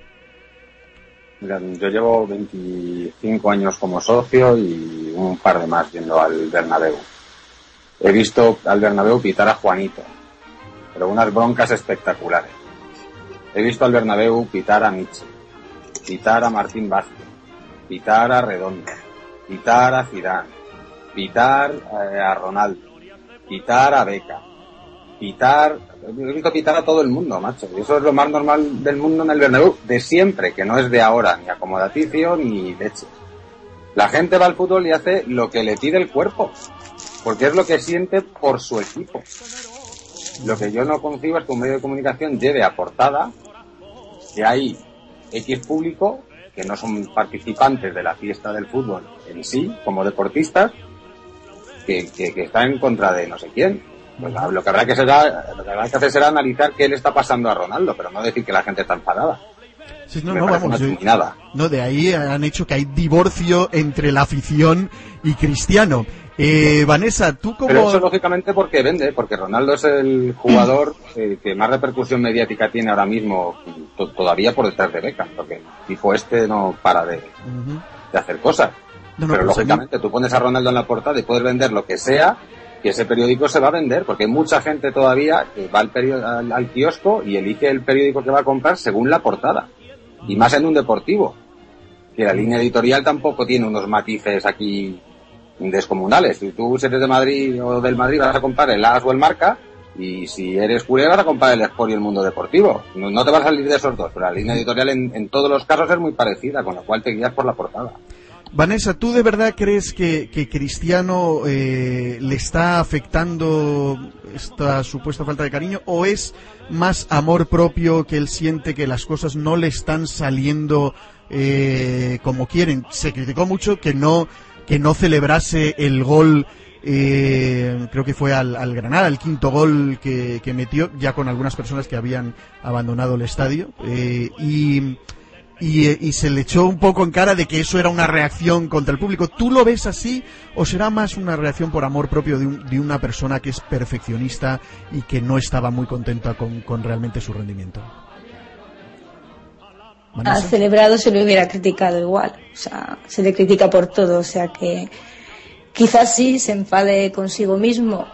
F: Mira, yo llevo 25 años como socio y un par de más yendo al Bernabéu. He visto al Bernabéu pitar a Juanito, pero unas broncas espectaculares. He visto al Bernabéu pitar a Michi, pitar a Martín Vázquez, pitar a Redondo, pitar a Zidane, pitar eh, a Ronaldo, pitar a Beca, pitar, he visto pitar a todo el mundo, macho. Y eso es lo más normal del mundo en el Bernabéu, de siempre, que no es de ahora, ni acomodaticio, ni leche. La gente va al fútbol y hace lo que le pide el cuerpo, porque es lo que siente por su equipo. Lo que yo no concibo es que un medio de comunicación lleve a portada que hay X público que no son participantes de la fiesta del fútbol en sí, como deportistas, que, que, que están en contra de no sé quién. Pues lo que habrá que, será, lo que habrá que hacer será analizar qué le está pasando a Ronaldo, pero no decir que la gente está enfadada.
B: Sí, no,
F: Me
B: no, vamos, yo- no, de ahí han hecho que hay divorcio entre la afición y Cristiano. Eh, Vanessa, tú como...
F: Pero eso lógicamente porque vende, porque Ronaldo es el jugador eh, que más repercusión mediática tiene ahora mismo, to- todavía por detrás de Beckham, porque tipo este no para de, de hacer cosas.
B: No, no,
F: Pero
B: pues mí-
F: lógicamente tú pones a Ronaldo en la portada y puedes vender lo que sea, que ese periódico se va a vender, porque hay mucha gente todavía que va al, al, al kiosco y elige el periódico que va a comprar según la portada. Y más en un deportivo. Que la línea editorial tampoco tiene unos matices aquí descomunales. Si tú eres de Madrid o del Madrid vas a comprar el AS o el Marca, y si eres culé vas a comprar el Sport y el Mundo Deportivo. No, no te vas a salir de esos dos, pero la línea editorial en, en todos los casos es muy parecida, con lo cual te guías por la portada.
B: Vanessa, ¿tú de verdad crees que, que Cristiano eh, le está afectando esta supuesta falta de cariño o es más amor propio que él siente que las cosas no le están saliendo eh, como quieren? Se criticó mucho que no que no celebrase el gol eh, creo que fue al, Granada, el quinto gol que, que metió, ya con algunas personas que habían abandonado el estadio. eh, y, y se le echó un poco en cara de que eso era una reacción contra el público. ¿Tú lo ves así o será más una reacción por amor propio de, un- de una persona que es perfeccionista y que no estaba muy contenta con, con realmente su rendimiento?
G: Ha celebrado se le hubiera criticado igual. O sea, se le critica por todo. O sea que quizás sí se enfade consigo mismo.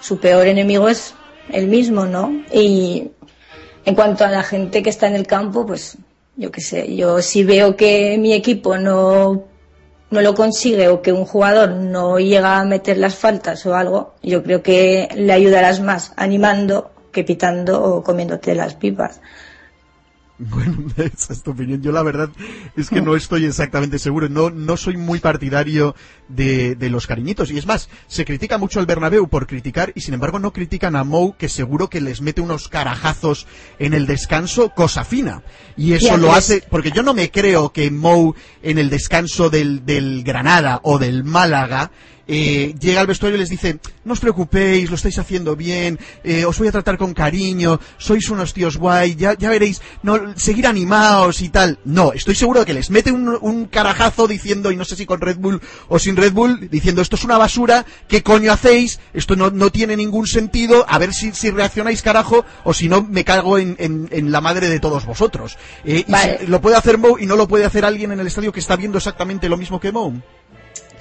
G: Su peor enemigo es él mismo, ¿no? Y en cuanto a la gente que está en el campo, pues yo qué sé, yo si veo que mi equipo no, no lo consigue o que un jugador no llega a meter las faltas o algo, yo creo que le ayudarás más animando que pitando o comiéndote las pipas. <laughs>
B: Bueno, esa es tu opinión. Yo la verdad es que no <laughs> estoy exactamente seguro. No, no soy muy partidario de, de los cariñitos. Y es más, se critica mucho al Bernabéu por criticar y sin embargo no critican a Mou que seguro que les mete unos carajazos en el descanso, cosa fina. Y eso lo hace, porque yo no me creo que Mou en el descanso del, del Granada o del Málaga eh, llega al vestuario y les dice, no os preocupéis, lo estáis haciendo bien, eh, os voy a tratar con cariño, sois unos tíos guay, ya, ya veréis, no, seguir animados y tal. No, estoy seguro de que les mete un, un carajazo diciendo, y no sé si con Red Bull o sin Red Bull, diciendo, esto es una basura, ¿qué coño hacéis? Esto no, no tiene ningún sentido, a ver si, si reaccionáis carajo, o si no, me cago en, en- en la madre de todos vosotros. Eh, y
G: Vale.
B: si- lo puede hacer Mou y no lo puede hacer alguien en el estadio que está viendo exactamente lo mismo que Mou.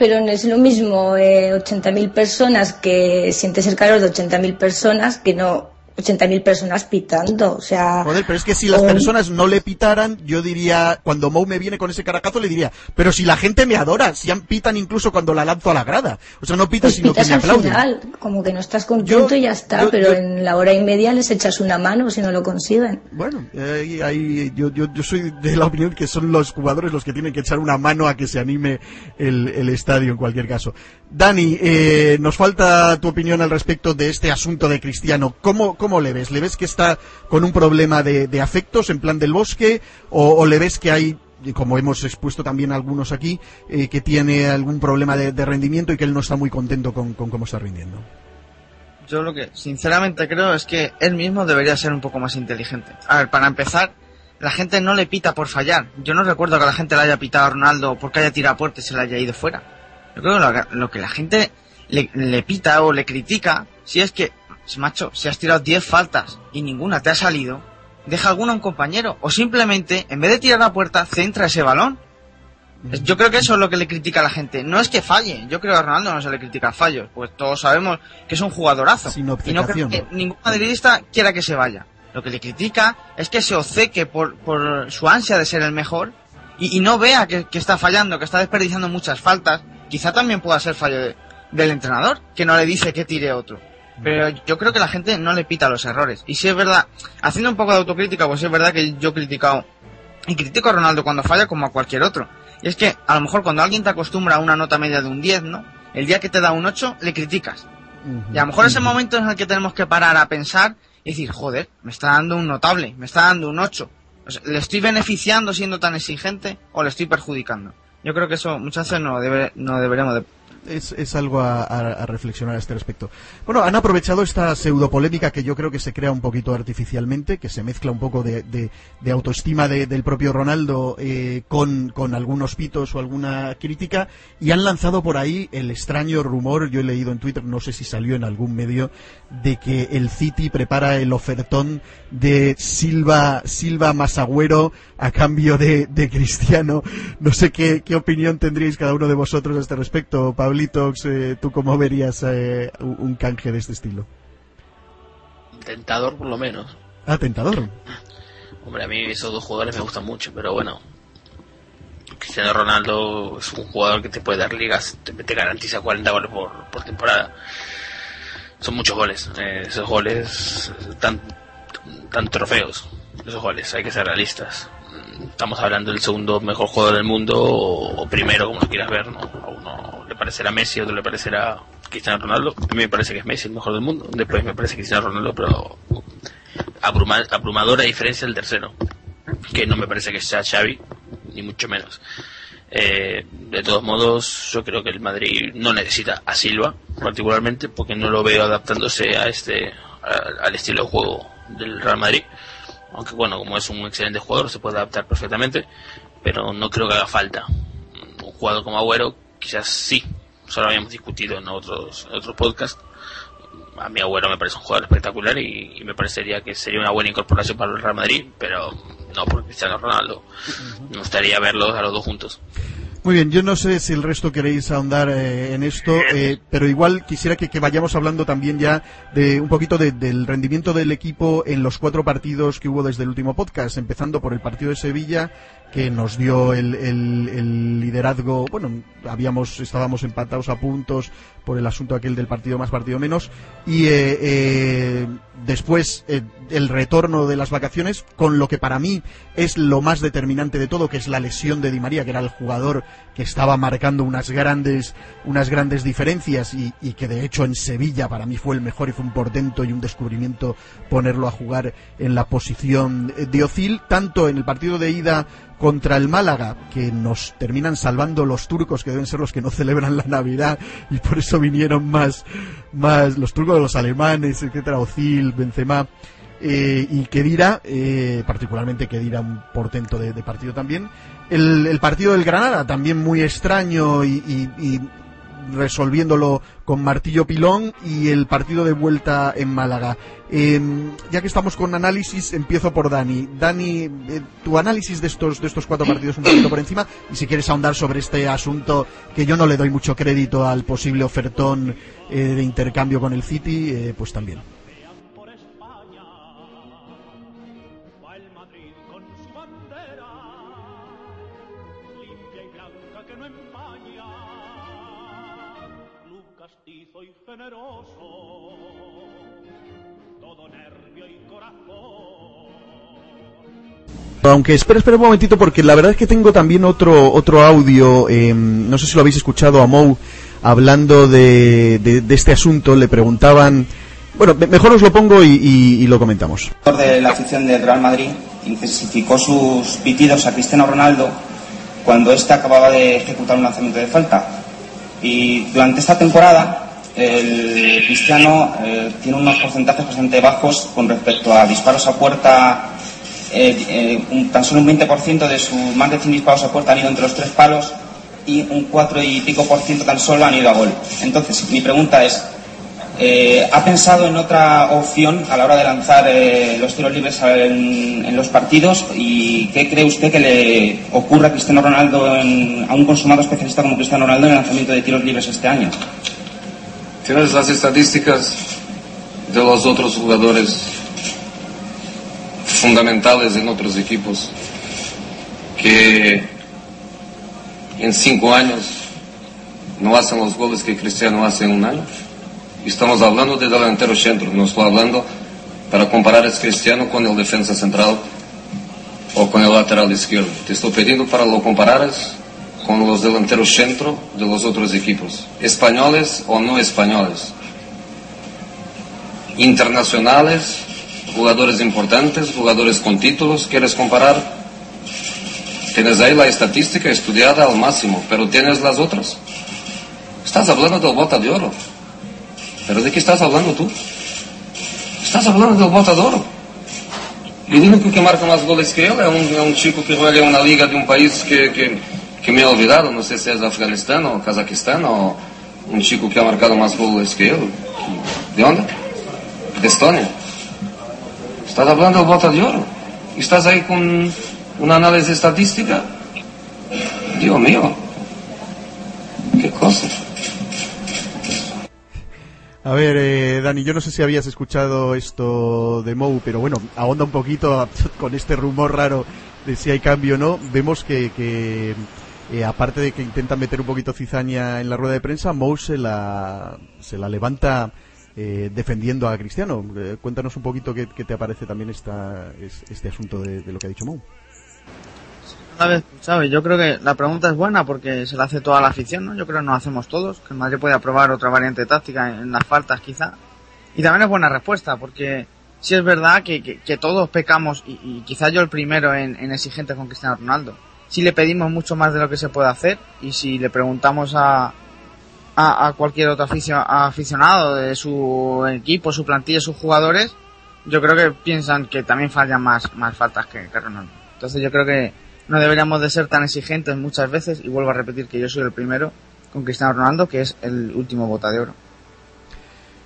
G: Pero no es lo mismo eh, 80.000 personas que sientes el calor de 80.000 personas que no 80.000 personas pitando, o sea...
B: Joder, pero es que si las personas no le pitaran, yo diría, cuando Mou me viene con ese caracazo, le diría, pero si la gente me adora, si pitan incluso cuando la lanzo a la grada. O sea, no pitan,
G: Pues
B: sino que
G: pitas
B: me
G: al
B: aplauden.
G: final, como que no estás contento
B: Yo-
G: y ya está,
B: yo-
G: pero
B: yo-
G: en la hora y media les echas una mano si no lo consiguen.
B: Bueno, eh, ahí- yo, yo, yo soy de la opinión que son los jugadores los que tienen que echar una mano a que se anime el, el estadio en cualquier caso. Dani, eh, nos falta tu opinión al respecto de este asunto de Cristiano. ¿Cómo, cómo le ves? ¿Le ves que está con un problema de, afectos en plan del bosque? ¿O, le ves que hay, como hemos expuesto también algunos aquí, eh, que tiene algún problema de, rendimiento y que él no está muy contento con, cómo está rindiendo?
E: Yo lo que sinceramente creo es que él mismo debería ser un poco más inteligente. A ver, para empezar, la gente no le pita por fallar. Yo no recuerdo que la gente le haya pitado a Ronaldo porque haya tirado puerta y se le haya ido fuera. Yo creo que lo, lo que la gente le, le pita o le critica, si es que, macho, si has tirado 10 faltas y ninguna te ha salido, deja alguna a un compañero. O simplemente, en vez de tirar a puerta, centra ese balón. Yo creo que eso es lo que le critica a la gente. No es que falle. Yo creo que a Ronaldo no se le critica fallos. Pues todos sabemos que es un jugadorazo.
B: Sin
E: y no creo que ningún madridista quiera que se vaya. Lo que le critica es que se obceque por, por su ansia de ser el mejor y, y no vea que, que está fallando, que está desperdiciando muchas faltas. Quizá también pueda ser fallo de- del entrenador, que no le dice que tire otro. Pero yo creo que la gente no le pita los errores. Y si es verdad, haciendo un poco de autocrítica, pues es verdad que yo he criticado y critico a Ronaldo cuando falla como a cualquier otro. Y es que a lo mejor cuando alguien te acostumbra a una nota media de un 10, ¿no? El día que te da un 8, le criticas. Y a lo mejor ese momento es en el que tenemos que parar a pensar y decir, joder, me está dando un notable, me está dando un 8. O sea, ¿Le estoy beneficiando siendo tan exigente o le estoy perjudicando? Yo creo que eso muchas veces no, debe, no deberemos de...
B: es, es algo a, reflexionar a este respecto. Bueno, han aprovechado esta pseudopolémica que yo creo que se crea un poquito artificialmente, que se mezcla un poco de, de- autoestima de- del propio Ronaldo eh, con, con algunos pitos o alguna crítica, y han lanzado por ahí el extraño rumor, yo he leído en Twitter, no sé si salió en algún medio, de que el City prepara el ofertón de Silva, Silva Masagüero a cambio de, de Cristiano. No sé qué, qué opinión tendríais cada uno de vosotros a este respecto. Pablitox, eh, ¿tú cómo verías eh, un canje de este estilo?
D: Tentador por lo menos.
B: Ah, tentador.
D: Hombre, a mí esos dos jugadores me gustan mucho, pero bueno. Cristiano Ronaldo es un jugador que te puede dar ligas, te, te garantiza 40 goles por, por temporada. Son muchos goles. eh, esos goles tan, tan trofeos. Esos goles, hay que ser realistas. Estamos hablando del segundo mejor jugador del mundo o, o primero, como lo quieras ver. ¿no? Uno le parecerá Messi, otro le parecerá Cristiano Ronaldo. A mí me parece que es Messi el mejor del mundo. Después me parece Cristiano Ronaldo, pero abruma- abrumadora diferencia del tercero, que no me parece que sea Xavi, ni mucho menos. Eh, de todos modos, yo creo que el Madrid no necesita a Silva, particularmente, porque no lo veo adaptándose a este a- al estilo de juego del Real Madrid. Aunque bueno, como es un excelente jugador, se puede adaptar perfectamente, pero no creo que haga falta. Un jugador como Agüero, quizás sí, solo habíamos discutido en otros, en otros podcasts, a mi abuelo me parece un jugador espectacular y, y me parecería que sería una buena incorporación para el Real Madrid, pero no por Cristiano Ronaldo. Me gustaría verlos a los dos juntos.
B: Muy bien, yo no sé si el resto queréis ahondar eh, en esto, eh, pero igual quisiera que, que vayamos hablando también ya de un poquito de- del rendimiento del equipo en los cuatro partidos que hubo desde el último podcast, empezando por el partido de Sevilla, que nos dio el, el- el liderazgo, bueno, habíamos, estábamos empatados a puntos por el asunto aquel del partido más, partido menos, y eh, eh, después el retorno de las vacaciones, con lo que para mí es lo más determinante de todo, que es la lesión de Di María, que era el jugador que estaba marcando unas grandes, unas grandes diferencias y, que de hecho en Sevilla para mí fue el mejor y fue un portento y un descubrimiento ponerlo a jugar en la posición de Ozil, tanto en el partido de ida contra el Málaga, que nos terminan salvando los turcos, que deben ser los que no celebran la Navidad, y por eso vinieron más, más los turcos, los alemanes, etcétera, Ozil, Benzema, eh, y Kedira, eh, particularmente Kedira, un portento de, partido también. El, partido del Granada, también muy extraño y, resolviéndolo con martillo pilón y el partido de vuelta en Málaga. Eh, ya que estamos con análisis, empiezo por Dani. Dani, eh, tu análisis de estos, de estos cuatro partidos un poquito por encima y si quieres ahondar sobre este asunto que yo no le doy mucho crédito al posible ofertón eh, de intercambio con el City, pues también. Aunque espera, espera un momentito porque la verdad es que tengo también otro otro audio, eh, no sé si lo habéis escuchado a Mou hablando de, de, este asunto, le preguntaban, bueno, me- mejor os lo pongo y, y- y lo comentamos.
I: de la afición del Real Madrid intensificó sus pitidos a Cristiano Ronaldo cuando éste acababa de ejecutar un lanzamiento de falta. Y durante esta temporada, el Cristiano eh, tiene unos porcentajes bastante bajos con respecto a disparos a puerta. Eh, eh, un- tan solo un 20% de sus más de 100 disparos a puerta han ido entre los tres palos y un 4 y pico por ciento tan solo han ido a gol. Entonces, mi pregunta es, eh, ¿Ha pensado en otra opción a la hora de lanzar eh, los tiros libres en, en los partidos? ¿Y qué cree usted que le ocurra a Cristiano Ronaldo, en- a un consumado especialista como Cristiano Ronaldo, en el lanzamiento de tiros libres este año?
J: Tienes las estadísticas de los otros jugadores fundamentales en otros equipos que en cinco años no hacen los goles que Cristiano hace en un año. Estamos hablando de delantero centro, no estoy hablando para comparar a Cristiano con el defensa central o con el lateral izquierdo. Te estoy pidiendo para lo compararas con los delanteros centro de los otros equipos, españoles o no españoles, internacionales, jugadores importantes, jugadores con títulos, ¿quieres comparar? Tienes ahí la estadística estudiada al máximo, pero tienes las otras. Estás hablando del bota de oro. ¿Pero de qué estás hablando tú? Estás hablando del bota de oro. Y el único que marca más goles que él es un, es un chico que juega en una liga de un país que, que, que me he olvidado, no sé si es Afganistán o Kazajistán o un chico que ha marcado más goles que él. ¿De dónde? De Estonia. Estás hablando del bota de oro. Estás ahí con un análisis estadística. Dios mío. Qué cosa.
B: A ver, eh, Dani, yo no sé si habías escuchado esto de Mou, pero bueno, ahonda un poquito <laughs> con este rumor raro de si hay cambio o no. Vemos que, que eh, aparte de que intentan meter un poquito cizaña en la rueda de prensa, Mou se la, se la levanta eh, defendiendo a Cristiano. Eh, cuéntanos un poquito qué, qué te aparece también esta, es- este asunto de, de lo que ha dicho Mou.
E: Y yo creo que la pregunta es buena porque se la hace toda la afición, ¿no? Yo creo que nos hacemos todos, que el Madrid puede aprobar otra variante táctica en, en las faltas quizá. Y también es buena respuesta porque sí es verdad que, que, que todos pecamos y, y quizá yo el primero en, en exigente con Cristiano Ronaldo. Si le pedimos mucho más de lo que se puede hacer y si le preguntamos a, a, cualquier otro aficio- aficionado de su equipo, su plantilla, sus jugadores, yo creo que piensan que también fallan más, más faltas que, que Ronaldo. Entonces yo creo que no deberíamos de ser tan exigentes muchas veces y vuelvo a repetir que yo soy el primero con Cristiano Ronaldo, que es el último bota de oro.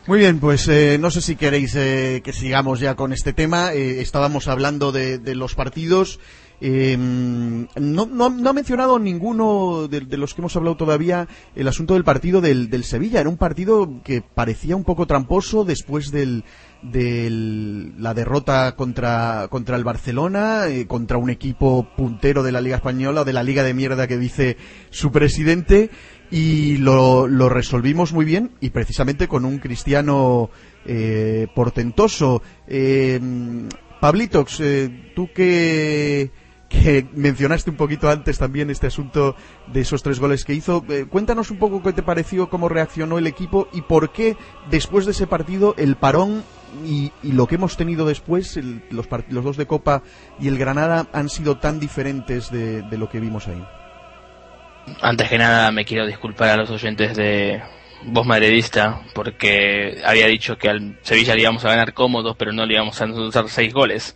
B: Muy bien, pues eh, no sé si queréis eh, que sigamos ya con este tema. Eh, estábamos hablando de, de los partidos. Eh, no, no, ha mencionado ninguno de, de los que hemos hablado todavía el asunto del partido del, del Sevilla. Era un partido que parecía un poco tramposo después del, del- la derrota contra, contra el Barcelona, eh, contra un equipo puntero de la Liga Española de la Liga de mierda que dice su presidente y lo, lo resolvimos muy bien y precisamente con un cristiano eh, portentoso. Eh, Pablitox, tú que, que mencionaste un poquito antes también este asunto de esos tres goles que hizo, eh, cuéntanos un poco qué te pareció, cómo reaccionó el equipo y por qué después de ese partido el parón y, y lo que hemos tenido después, el- los, los dos de Copa y el Granada han sido tan diferentes de, de lo que vimos ahí.
D: Antes que nada me quiero disculpar a los oyentes de Voz Madridista porque había dicho que al Sevilla le íbamos a ganar cómodos pero no le íbamos a anotar seis goles.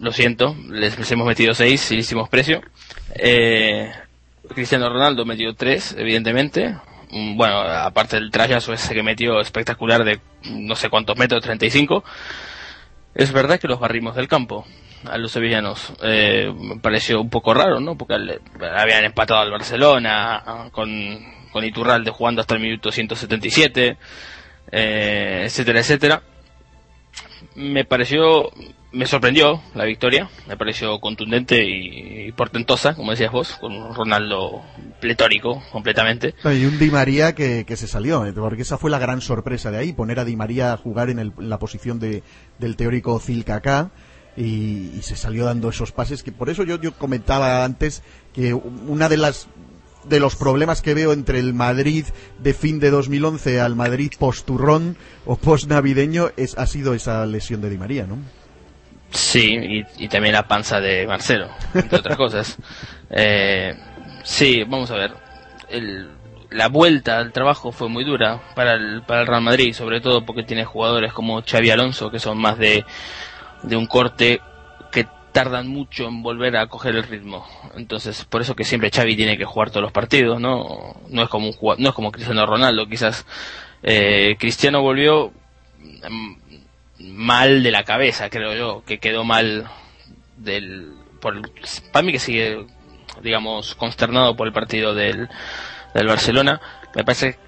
D: Lo siento, les, hemos metido seis y le hicimos precio. Eh, Cristiano Ronaldo metió tres, evidentemente. Mm, Bueno, aparte del trayazo ese que metió espectacular de no sé cuántos metros, 35. Es verdad que los barrimos del campo a los sevillanos. Eh, me pareció un poco raro, ¿no? Porque le- habían empatado al Barcelona con, con Iturralde jugando hasta el minuto 177, eh, etcétera, etcétera. Me pareció me sorprendió la victoria, me pareció contundente y, portentosa, como decías vos, con un Ronaldo pletórico completamente.
B: Y un Di María que, se salió, eh, porque esa fue la gran sorpresa de ahí, poner a Di María a jugar en, la posición de, del teórico Zilkaka. Y, se salió dando esos pases que por eso yo, yo comentaba antes que una de las de los problemas que veo entre el Madrid de fin de 2011 al Madrid post-turrón o post-navideño es, ha sido esa lesión de Di María, ¿no?
D: Sí, y, también la panza de Marcelo, entre otras <laughs> cosas. Eh, sí, vamos a ver. la vuelta al trabajo fue muy dura para el, para el Real Madrid, sobre todo porque tiene jugadores como Xavi Alonso, que son más de, de un corte que tardan mucho en volver a coger el ritmo. Entonces, por eso que siempre Xavi tiene que jugar todos los partidos, ¿no? No es como un no es como Cristiano Ronaldo, quizás eh, Cristiano volvió mal de la cabeza, creo yo, que quedó mal del por para mí que sigue digamos consternado por el partido del, del Barcelona, me parece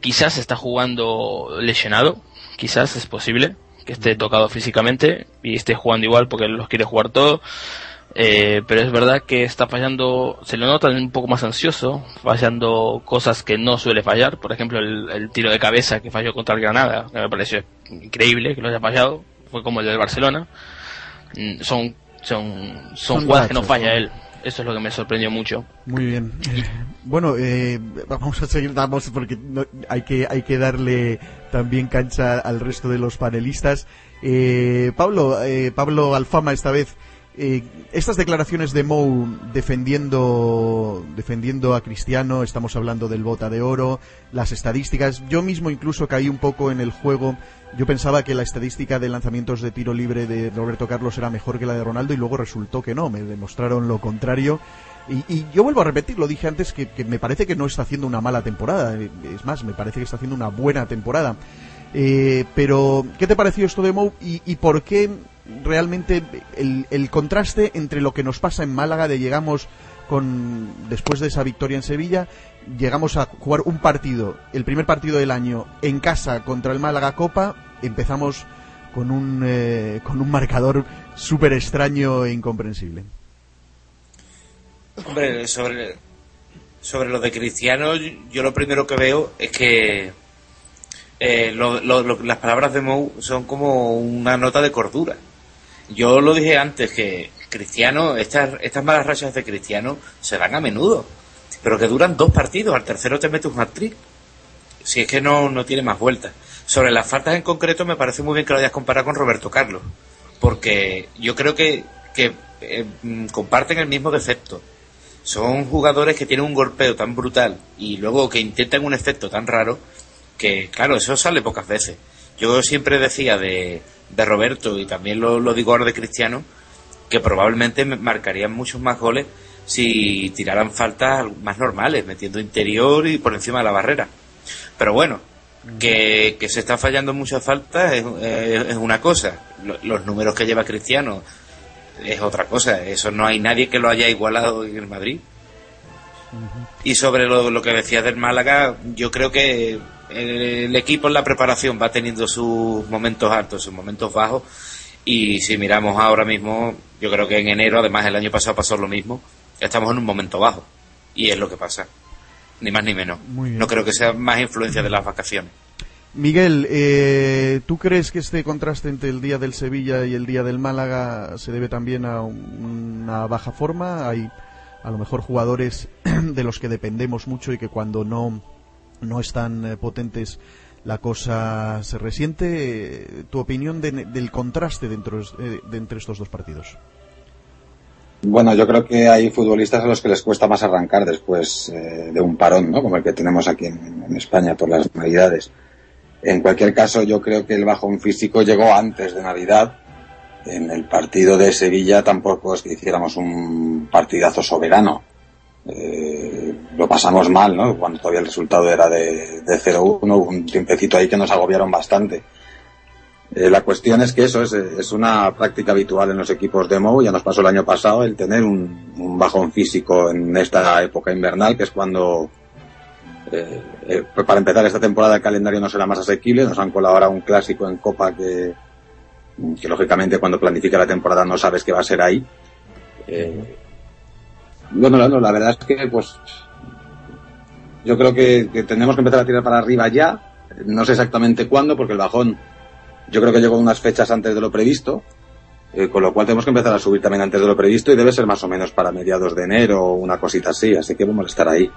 D: quizás está jugando lesionado, quizás es posible que esté tocado físicamente y esté jugando igual porque los quiere jugar todo. Eh, pero es verdad que está fallando, se lo nota un poco más ansioso, fallando cosas que no suele fallar, por ejemplo el, tiro de cabeza que falló contra el Granada, que me pareció increíble que lo haya fallado, fue como el del Barcelona, mm, son, son, son, jugadas que no falla él. Eso es lo que me sorprendió mucho.
B: Muy bien. bueno, eh, vamos a seguir, vamos, porque hay que hay que darle también cancha al resto de los panelistas. Eh, Pablo, eh, Pablo Alfama esta vez. Eh, estas declaraciones de Mou defendiendo, defendiendo a Cristiano, estamos hablando del bota de oro, las estadísticas, yo mismo incluso caí un poco en el juego, yo pensaba que la estadística de lanzamientos de tiro libre de Roberto Carlos era mejor que la de Ronaldo y luego resultó que no, me demostraron lo contrario. Y, yo vuelvo a repetir, lo dije antes, que, me parece que no está haciendo una mala temporada, es más, me parece que está haciendo una buena temporada. Eh, pero, ¿qué te pareció esto de Mou y por qué realmente el, contraste entre lo que nos pasa en Málaga de llegamos con después de esa victoria en Sevilla llegamos a jugar un partido el primer partido del año en casa contra el Málaga Copa empezamos con un eh, con un marcador súper extraño e incomprensible.
C: Hombre sobre sobre lo de Cristiano yo lo primero que veo es que eh, las palabras de Mou son como una nota de cordura yo lo dije antes que Cristiano, estas, estas malas rachas de Cristiano se dan a menudo, pero que duran dos partidos, al tercero te metes un hat-trick. Si es que no, no tiene más vueltas. Sobre las faltas en concreto me parece muy bien que lo hayas comparado con Roberto Carlos, porque yo creo que, que eh, mm, comparten el mismo defecto. Son jugadores que tienen un golpeo tan brutal y luego que intentan un efecto tan raro que, claro, eso sale pocas veces. Yo siempre decía de, de Roberto y también lo, digo ahora de Cristiano, que probablemente marcarían muchos más goles si tiraran faltas más normales, metiendo interior y por encima de la barrera. Pero bueno, que, se está fallando muchas faltas es, es, una cosa. Los números que lleva Cristiano es otra cosa. Eso no hay nadie que lo haya igualado en el Madrid. Y sobre lo, lo que decías del Málaga, yo creo que el equipo en la preparación va teniendo sus momentos altos, sus momentos bajos. Y si miramos ahora mismo, yo creo que en enero, además el año pasado pasó lo mismo, estamos en un momento bajo. Y es lo que pasa. Ni más ni menos. No creo que sea más influencia de las vacaciones.
B: Miguel, eh, ¿tú crees que este contraste entre el día del Sevilla y el día del Málaga se debe también a una baja forma? Hay a lo mejor jugadores <clears throat> de los que dependemos mucho y que cuando no no están eh, potentes, la cosa se resiente. ¿Tu opinión del contraste dentro, eh, de entre estos dos partidos?
F: Bueno, yo creo que hay futbolistas a los que les cuesta más arrancar después eh, de un parón, ¿no? Como el que tenemos aquí en, España por las Navidades. En cualquier caso, yo creo que el bajón físico llegó antes de Navidad. En el partido de Sevilla tampoco es que hiciéramos un partidazo soberano. Eh, lo pasamos mal, ¿no? Cuando todavía el resultado era de, de 0-1, un tiempecito ahí que nos agobiaron bastante. Eh, la cuestión es que eso es, es, una práctica habitual en los equipos de Mou, ya nos pasó el año pasado el tener un, bajón físico en esta época invernal, que es cuando, eh, eh, para empezar esta temporada el calendario no será más asequible, nos han colado ahora un clásico en Copa que, que lógicamente cuando planifica la temporada no sabes que va a ser ahí. Bueno, no, la verdad es que pues yo creo que, que tenemos que empezar a tirar para arriba ya. No sé exactamente cuándo, porque el bajón yo creo que llegó unas fechas antes de lo previsto, eh, con lo cual tenemos que empezar a subir también antes de lo previsto y debe ser más o menos para mediados de enero o una cosita así, así que vamos a estar ahí.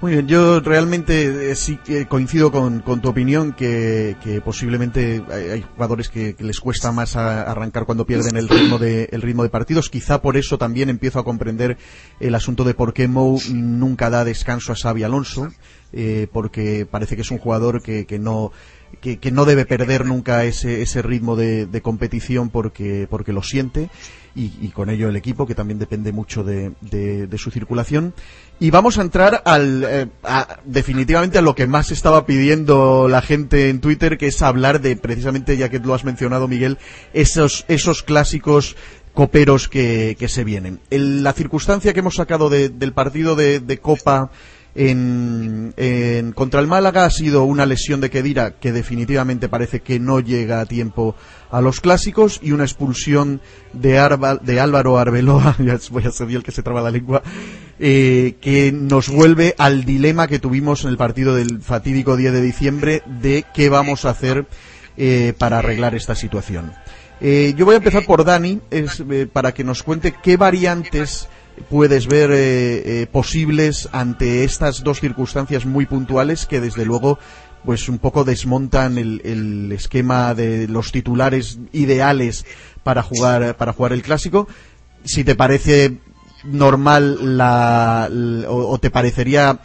B: Muy bien, yo realmente eh, sí que coincido con, con tu opinión que, posiblemente hay, jugadores que, que les cuesta más a- arrancar cuando pierden el ritmo de el ritmo de partidos. Quizá por eso también empiezo a comprender el asunto de por qué Mou nunca da descanso a Xavi Alonso, eh, porque parece que es un jugador que, que no que, no debe perder nunca ese, ese ritmo de, de competición porque, porque lo siente y, y con ello el equipo que también depende mucho de, de- de su circulación. Y vamos a entrar al, eh, a- definitivamente a lo que más estaba pidiendo la gente en Twitter, que es hablar de, precisamente ya que lo has mencionado Miguel, esos, esos clásicos coperos que, que se vienen. El- la circunstancia que hemos sacado de- del partido de, de Copa en, contra el Málaga ha sido una lesión de Kedira que definitivamente parece que no llega a tiempo a los clásicos y una expulsión de, Álvaro Arbeloa, <laughs> ya voy a ser yo el que se traba la lengua, eh, que nos vuelve al dilema que tuvimos en el partido del fatídico 10 de diciembre de qué vamos a hacer eh, para arreglar esta situación. Eh, yo voy a empezar por Dani para que nos cuente qué variantes puedes ver eh, eh, posibles ante estas dos circunstancias muy puntuales que desde luego pues un poco desmontan el, el esquema de los titulares ideales para jugar para jugar el clásico. Si te parece normal la, o te parecería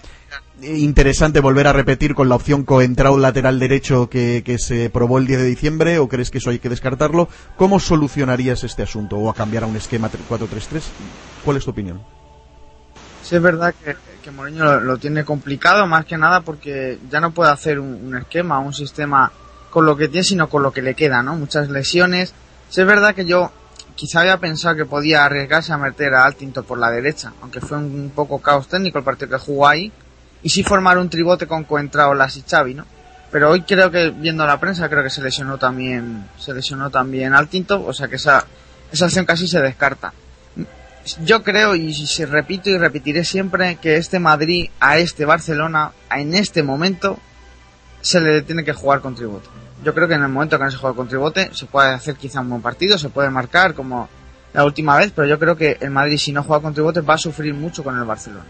B: interesante volver a repetir con la opción coentrao lateral derecho que, que se probó el 10 de diciembre o crees que eso hay que descartarlo? ¿Cómo solucionarías este asunto? ¿O a cambiar a un esquema 4-3-3? ¿Cuál es tu opinión?
E: Sí, es verdad que, que lo, tiene complicado, más que nada porque ya no puede hacer un, un esquema, un sistema con lo que tiene, sino con lo que le queda, ¿no? Muchas lesiones. Sí, es verdad que yo quizá había pensado que podía arriesgarse a meter a Altinto por la derecha, aunque fue un poco caos técnico el partido que jugó ahí, y sí formar un tribote con Coentrao, Las y Xavi, ¿no? Pero hoy creo que, viendo la prensa, creo que se lesionó también, se lesionó también Altinto, o sea que esa, esa opción casi se descarta yo creo y si repito y repetiré siempre que este Madrid a este Barcelona en este momento se le tiene que jugar con tribote. Yo creo que en el momento que no se juega con tribote se puede hacer quizá un buen partido, se puede marcar como la última vez, pero yo creo que el Madrid si no juega con tribote va a sufrir mucho con el Barcelona.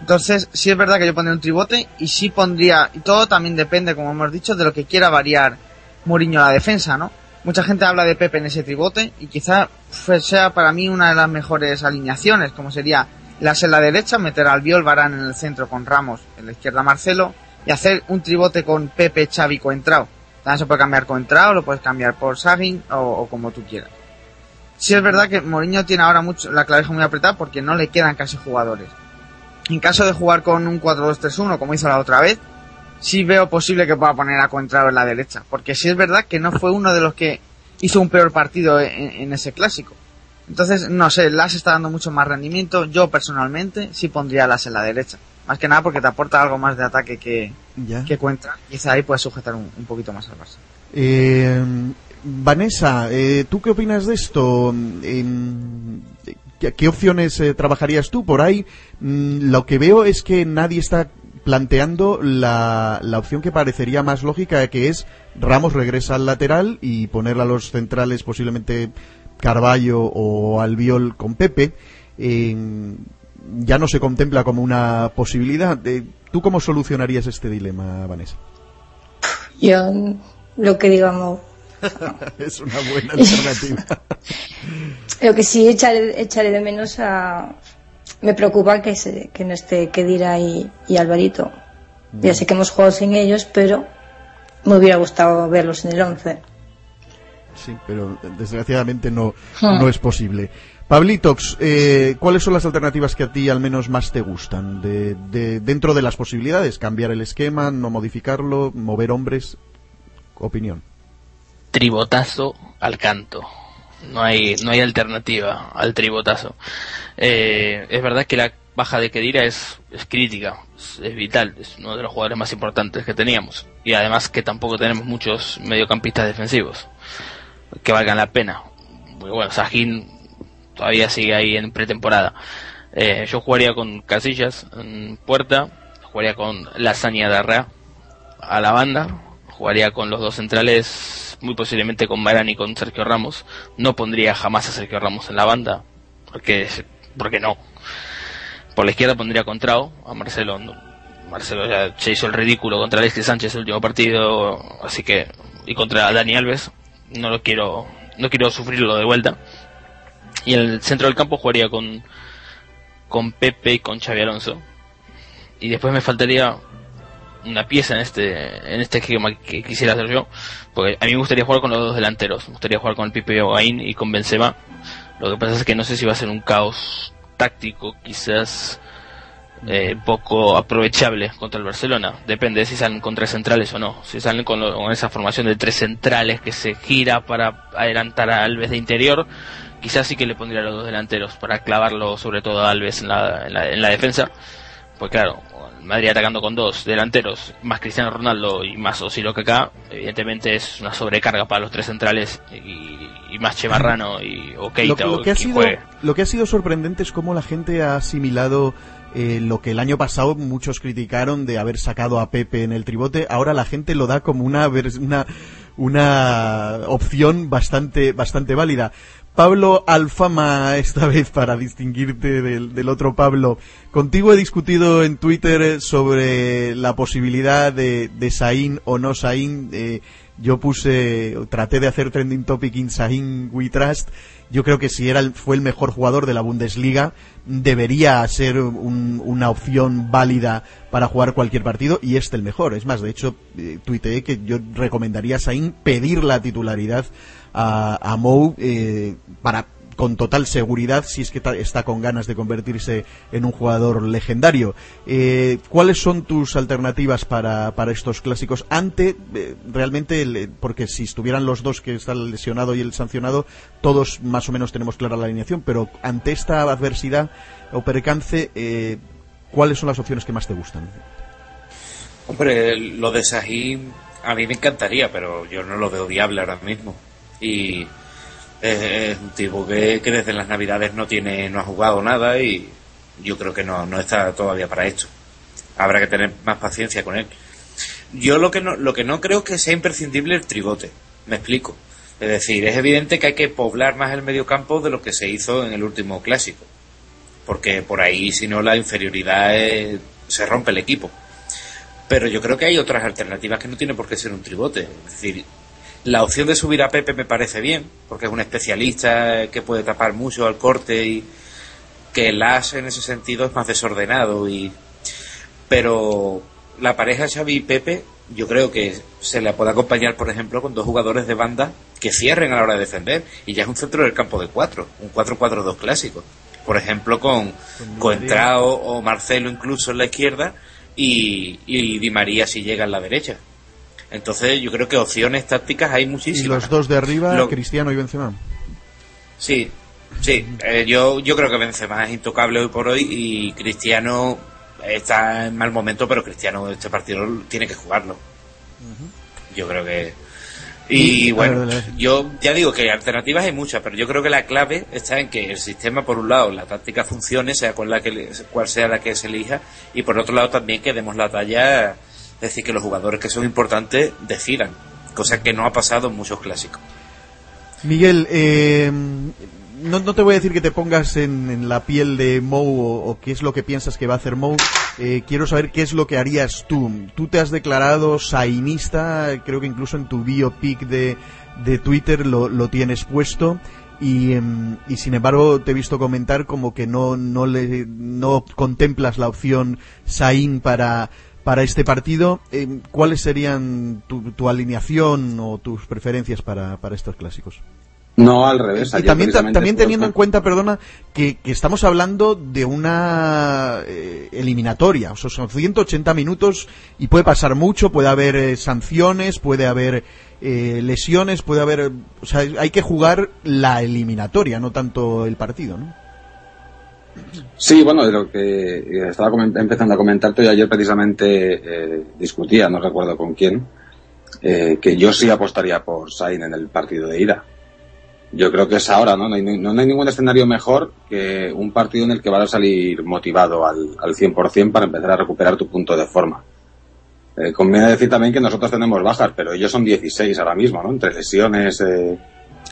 E: Entonces, sí es verdad que yo pondría un tribote y sí pondría, y todo también depende, como hemos dicho, de lo que quiera variar Mourinho la defensa, ¿no? Mucha gente habla de Pepe en ese tribote y quizá sea para mí una de las mejores alineaciones, como sería las en la derecha, meter al Viol Barán en el centro con Ramos, en la izquierda Marcelo, y hacer un tribote con Pepe, Xavi, Coentrao. También se puede cambiar Coentrao, lo puedes cambiar por Sagin o, o como tú quieras. Sí es verdad que Mourinho tiene ahora mucho, la claveja muy apretada porque no le quedan casi jugadores. En caso de jugar con un 4-2-3-1 como hizo la otra vez, sí veo posible que pueda poner a Contrao en la derecha. Porque sí es verdad que no fue uno de los que hizo un peor partido en, en ese clásico. Entonces, no sé, Las está dando mucho más rendimiento. Yo personalmente sí pondría a Las en la derecha. Más que nada porque te aporta algo más de ataque que,
B: Ya.
E: que cuenta. Quizá ahí puedes sujetar un, un poquito más al Barça.
B: Eh, Vanessa, eh, ¿tú qué opinas de esto? ¿Qué, opciones eh, trabajarías tú por ahí? Mm, lo que veo es que nadie está planteando la, la opción que parecería más lógica, que es Ramos regresa al lateral y poner a los centrales posiblemente Carballo o Albiol con Pepe. Ya no se contempla como una posibilidad. Eh, ¿Tú cómo solucionarías este dilema, Vanessa?
G: Yo, lo que digamos, <laughs>
B: es una buena alternativa. <laughs>
G: lo que sí echaré, echaré de menos a... Me preocupa que, se, que no esté Kedira y, y Alvarito. Ya sé que hemos jugado sin ellos, pero me hubiera gustado verlos en el 11.
B: Sí, pero desgraciadamente no,
G: Hmm.
B: no es posible. Pablitox, eh, ¿cuáles son las alternativas que a ti al menos más te gustan? De, de- dentro de las posibilidades, cambiar el esquema, no modificarlo, mover hombres. Opinión.
D: Tribotazo al canto. No hay, no hay alternativa al tribotazo. Eh, es verdad que la baja de Kedira es, es crítica, es, vital, es uno de los jugadores más importantes que teníamos. Y además que tampoco tenemos muchos mediocampistas defensivos. que valgan la pena. Bueno, Sahin todavía sigue ahí en pretemporada. Eh, yo jugaría con Casillas en puerta, jugaría con Lasaña de Arrea a la banda, jugaría con los dos centrales, muy posiblemente con Marán y con Sergio Ramos. No pondría jamás a Sergio Ramos en la banda, porque, porque no. Por la izquierda pondría Contrao, a Marcelo. Marcelo ya se hizo el ridículo contra Alexis Sánchez el último partido, así que, y contra Dani Alves, no lo quiero, no quiero sufrirlo de vuelta. Y en el centro del campo jugaría con, con Pepe y con Xavi Alonso. Y después me faltaría una pieza en este en este esquema que quisiera hacer yo porque a mí me gustaría jugar con los dos delanteros. Me gustaría jugar con el Pipe Ogain y con Benzema. Lo que pasa es que no sé si va a ser un caos táctico quizás eh, poco aprovechable contra el Barcelona. Depende de si salen con tres centrales o no. Si salen con, con esa formación de tres centrales que se gira para adelantar a Alves de interior quizás sí que le pondría a los dos delanteros para clavarlo sobre todo a Alves en la, en la, en la defensa. Pues claro Madrid atacando con dos delanteros, más Cristiano Ronaldo y más Osilo que acá, evidentemente es una sobrecarga para los tres centrales y, y más Chemarrano <laughs> y o Keita
B: lo,
D: o
B: que ha sido
D: juegue.
B: lo que ha sido sorprendente es cómo la gente ha asimilado eh, lo que el año pasado muchos criticaron de haber sacado a Pepe en el tribote ahora la gente lo da como una una una opción bastante bastante válida Pablo Alfama <laughs> esta vez para distinguirte del, del otro Pablo. Contigo he discutido en Twitter sobre la posibilidad de, de Sain o no Sain. Eh, yo puse, traté de hacer trending topic in Sain We Trust. Yo creo que si era el- fue el mejor jugador de la Bundesliga, debería ser un- una opción válida para jugar cualquier partido y este el mejor. Es más, de hecho, eh, tuiteé que yo recomendaría a Sain pedir la titularidad a, a eh, para con total seguridad si es que está con ganas de convertirse en un jugador legendario. Eh, ¿Cuáles son tus alternativas para, para estos clásicos? Ante, eh, realmente, el- porque si estuvieran los dos que está el lesionado y el sancionado, todos más o menos tenemos clara la alineación, pero ante esta adversidad o percance, eh, ¿cuáles son las opciones que más te gustan?
C: Hombre, lo de Sahim a mí me encantaría, pero yo no lo veo viable ahora mismo. Y es, es un tipo que, que desde las navidades no tiene, no ha jugado nada y yo creo que no, no está todavía para esto. Habrá que tener más paciencia con él. Yo lo que no, lo que no creo es que sea imprescindible el tribote. Me explico. Es decir, es evidente que hay que poblar más el mediocampo de lo que se hizo en el último clásico. Porque por ahí, si no, la inferioridad es- se rompe el equipo. Pero yo creo que hay otras alternativas que no tiene por qué ser un tribote. Es decir, la opción de subir a Pepe me parece bien, porque es un especialista que puede tapar mucho al corte y que el as en ese sentido es más desordenado y pero la pareja Xavi y Pepe yo creo que se le puede acompañar por ejemplo con dos jugadores de banda que cierren a la hora de defender y ya es un centro del campo de cuatro un 4-4-2 clásico. Por ejemplo con Coentrao o Marcelo incluso en la izquierda y, y Di María si llega en la derecha entonces yo creo que opciones tácticas hay
B: Y
C: muchísimas
B: los dos de arriba,
C: Lo-
B: Cristiano y Benzema.
C: Sí, sí. eh, yo, yo creo que Benzema es intocable hoy por hoy y Cristiano está en mal momento, pero Cristiano este partido tiene que jugarlo. Yo creo que... Y
B: Y-
C: bueno,
B: ver,
C: yo ya digo que alternativas hay muchas, pero yo creo que la clave está en que el sistema, por un lado, la táctica funcione, sea cual, la que, le- cual sea la que se elija, y por otro lado también que demos la talla, es decir, que los jugadores que son importantes decidan, cosa que no ha pasado en muchos clásicos.
B: Miguel, eh, no, no te voy a decir que te pongas en, la piel de Mou o, qué es lo que piensas que va a hacer Mou. Eh, quiero saber qué es lo que harías tú. Tú te has declarado sainista, creo que incluso en tu biopic de, de Twitter lo, lo tienes puesto. Y, em, y sin embargo te he visto comentar como que no, no, le, no contemplas la opción Sain para, para este partido. Em, ¿Cuáles serían tu, tu alineación o tus preferencias para, para estos clásicos?
F: No, al revés.
B: Y también, también teniendo en cuenta, perdona, que, que estamos hablando de una eh, eliminatoria. O sea, son 180 minutos y puede pasar mucho, puede haber eh, sanciones, puede haber eh, lesiones, puede haber... eh, O sea, hay que jugar la eliminatoria, no tanto el partido, ¿no?
F: Sí, bueno, de lo que eh, estaba empezando a comentarte, yo ayer precisamente eh, discutía, no recuerdo con quién, eh, que yo sí apostaría por Sain en el partido de ida. yo creo que es ahora, ¿no? No hay, no hay ningún escenario mejor que un partido en el que vas a salir motivado al, al 100% para empezar a recuperar tu punto de forma. Eh, conviene decir también que nosotros tenemos bajas, pero ellos son 16 ahora mismo, ¿no? Entre lesiones, eh,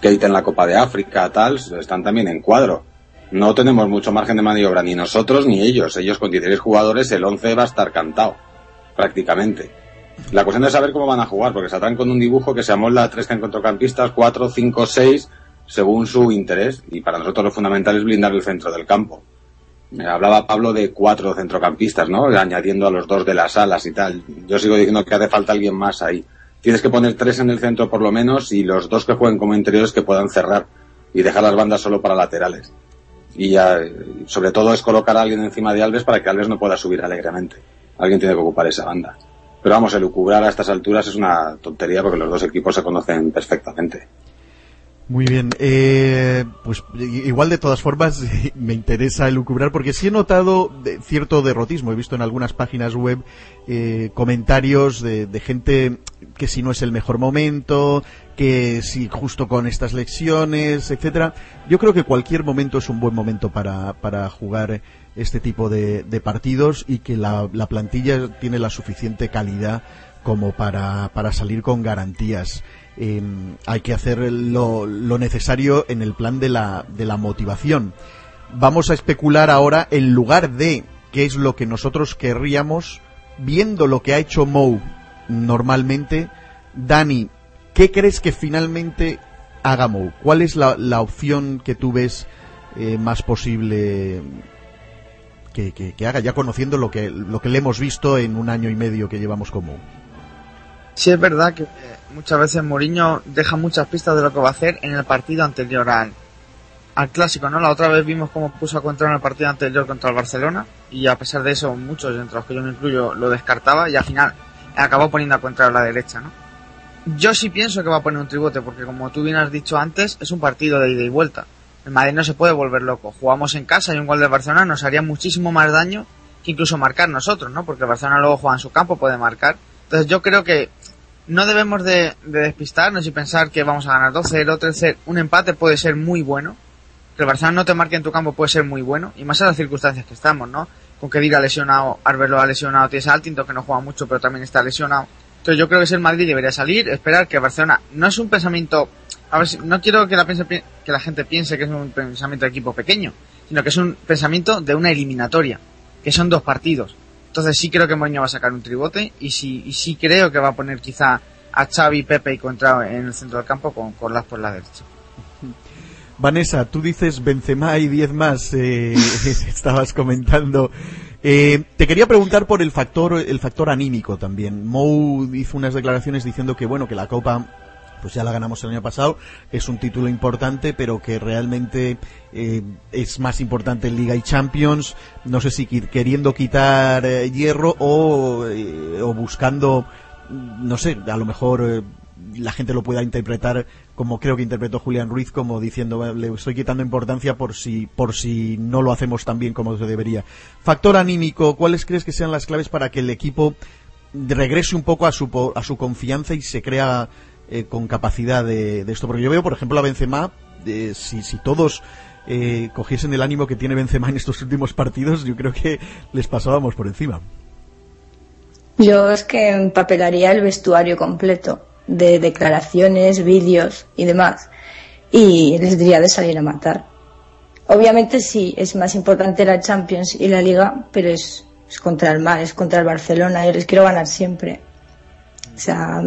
F: Kate en la Copa de África, tal, están también en cuadro. No tenemos mucho margen de maniobra, ni nosotros ni ellos. Ellos con 16 jugadores, el 11 va a estar cantado, prácticamente. La cuestión es saber cómo van a jugar, porque saldrán con un dibujo que se amolda a tres centrocampistas, cuatro, cinco, seis, según su interés. Y para nosotros lo fundamental es blindar el centro del campo. Hablaba Pablo de cuatro centrocampistas, ¿no? Añadiendo a los dos de las alas y tal. Yo sigo diciendo que hace falta alguien más ahí. Tienes que poner tres en el centro por lo menos y los dos que jueguen como interiores que puedan cerrar y dejar las bandas solo para laterales. Y ya, sobre todo es colocar a alguien encima de Alves para que Alves no pueda subir alegremente. Alguien tiene que ocupar esa banda. Pero vamos, el lucubrar a estas alturas es una tontería porque los dos equipos se conocen perfectamente.
B: Muy bien, eh, pues igual de todas formas <laughs> me interesa elucubrar porque sí he notado cierto derrotismo. He visto en algunas páginas web eh, comentarios de, gente que si no es el mejor momento, que si justo con estas lecciones, etcétera. Yo creo que cualquier momento es un buen momento para, para jugar este tipo de, partidos y que la, la, plantilla tiene la suficiente calidad como para, para salir con garantías. Em, hay que hacer lo, necesario en el plan de la, de la motivación. Vamos a especular ahora en lugar de qué es lo que nosotros querríamos, viendo lo que ha hecho Mou normalmente. Dani, ¿qué crees que finalmente haga Mou? ¿Cuál es la, opción que tú ves eh, más posible que, haga, ya conociendo lo que, lo que le hemos visto en un año y medio que llevamos con?
E: Sí, es verdad que muchas veces Mourinho deja muchas pistas de lo que va a hacer en el partido anterior al, al clásico, ¿no? La otra vez vimos cómo puso a contra en el partido anterior contra el Barcelona y a pesar de eso muchos, entre los que yo me incluyo, lo descartaba y al final acabó poniendo a contra a la derecha, ¿no? Yo sí pienso que va a poner un tribote porque como tú bien has dicho antes, es un partido de ida y vuelta. El Madrid no se puede volver loco. Jugamos en casa y un gol de Barcelona nos haría muchísimo más daño que incluso marcar nosotros, ¿no? Porque Barcelona luego juega en su campo, puede marcar. Entonces yo creo que no debemos de, despistarnos y pensar que vamos a ganar 2-0, 3-0. Un empate puede ser muy bueno. Que el Barcelona no te marque en tu campo puede ser muy bueno. Y más en las circunstancias que estamos, ¿no? Con que diga lesionado, Arbelo ha lesionado, tienes a que no juega mucho pero también está lesionado. Entonces yo creo que el Madrid debería salir, esperar que Barcelona no es un pensamiento, a ver si, no quiero que la, que la gente piense que es un pensamiento de equipo pequeño, sino que es un pensamiento de una eliminatoria, que son dos partidos. Entonces sí creo que Mourinho va a sacar un tribote y sí, y sí creo que va a poner quizá a Xavi, Pepe y Contrao en el centro del campo con Corlas por la derecha.
B: Vanessa, tú dices Benzema y 10 más, eh, <laughs> estabas comentando. Eh, te quería preguntar por el factor, el factor anímico también. Mou hizo unas declaraciones diciendo que bueno, que la Copa pues ya la ganamos el año pasado, es un título importante, pero que realmente eh, es más importante en Liga y Champions, no sé si queriendo quitar eh, hierro o, eh, o, buscando, no sé, a lo mejor la gente lo pueda interpretar como creo que interpretó Julián Ruiz, como diciendo le estoy quitando importancia por si, por si no lo hacemos tan bien como se debería. Factor anímico, ¿cuáles crees que sean las claves para que el equipo regrese un poco a su, a su confianza y se crea eh, con capacidad de, esto. Porque yo veo, por ejemplo, a Benzema, si, si todos eh, cogiesen el ánimo que tiene Benzema en estos últimos partidos, yo creo que les pasábamos por encima.
G: Yo es que empapelaría el vestuario completo de declaraciones, vídeos y demás. Y les diría de salir a matar. Obviamente sí, es más importante la Champions y la Liga, pero es, es contra el mal, es contra el Barcelona. Yo les quiero ganar siempre. O sea,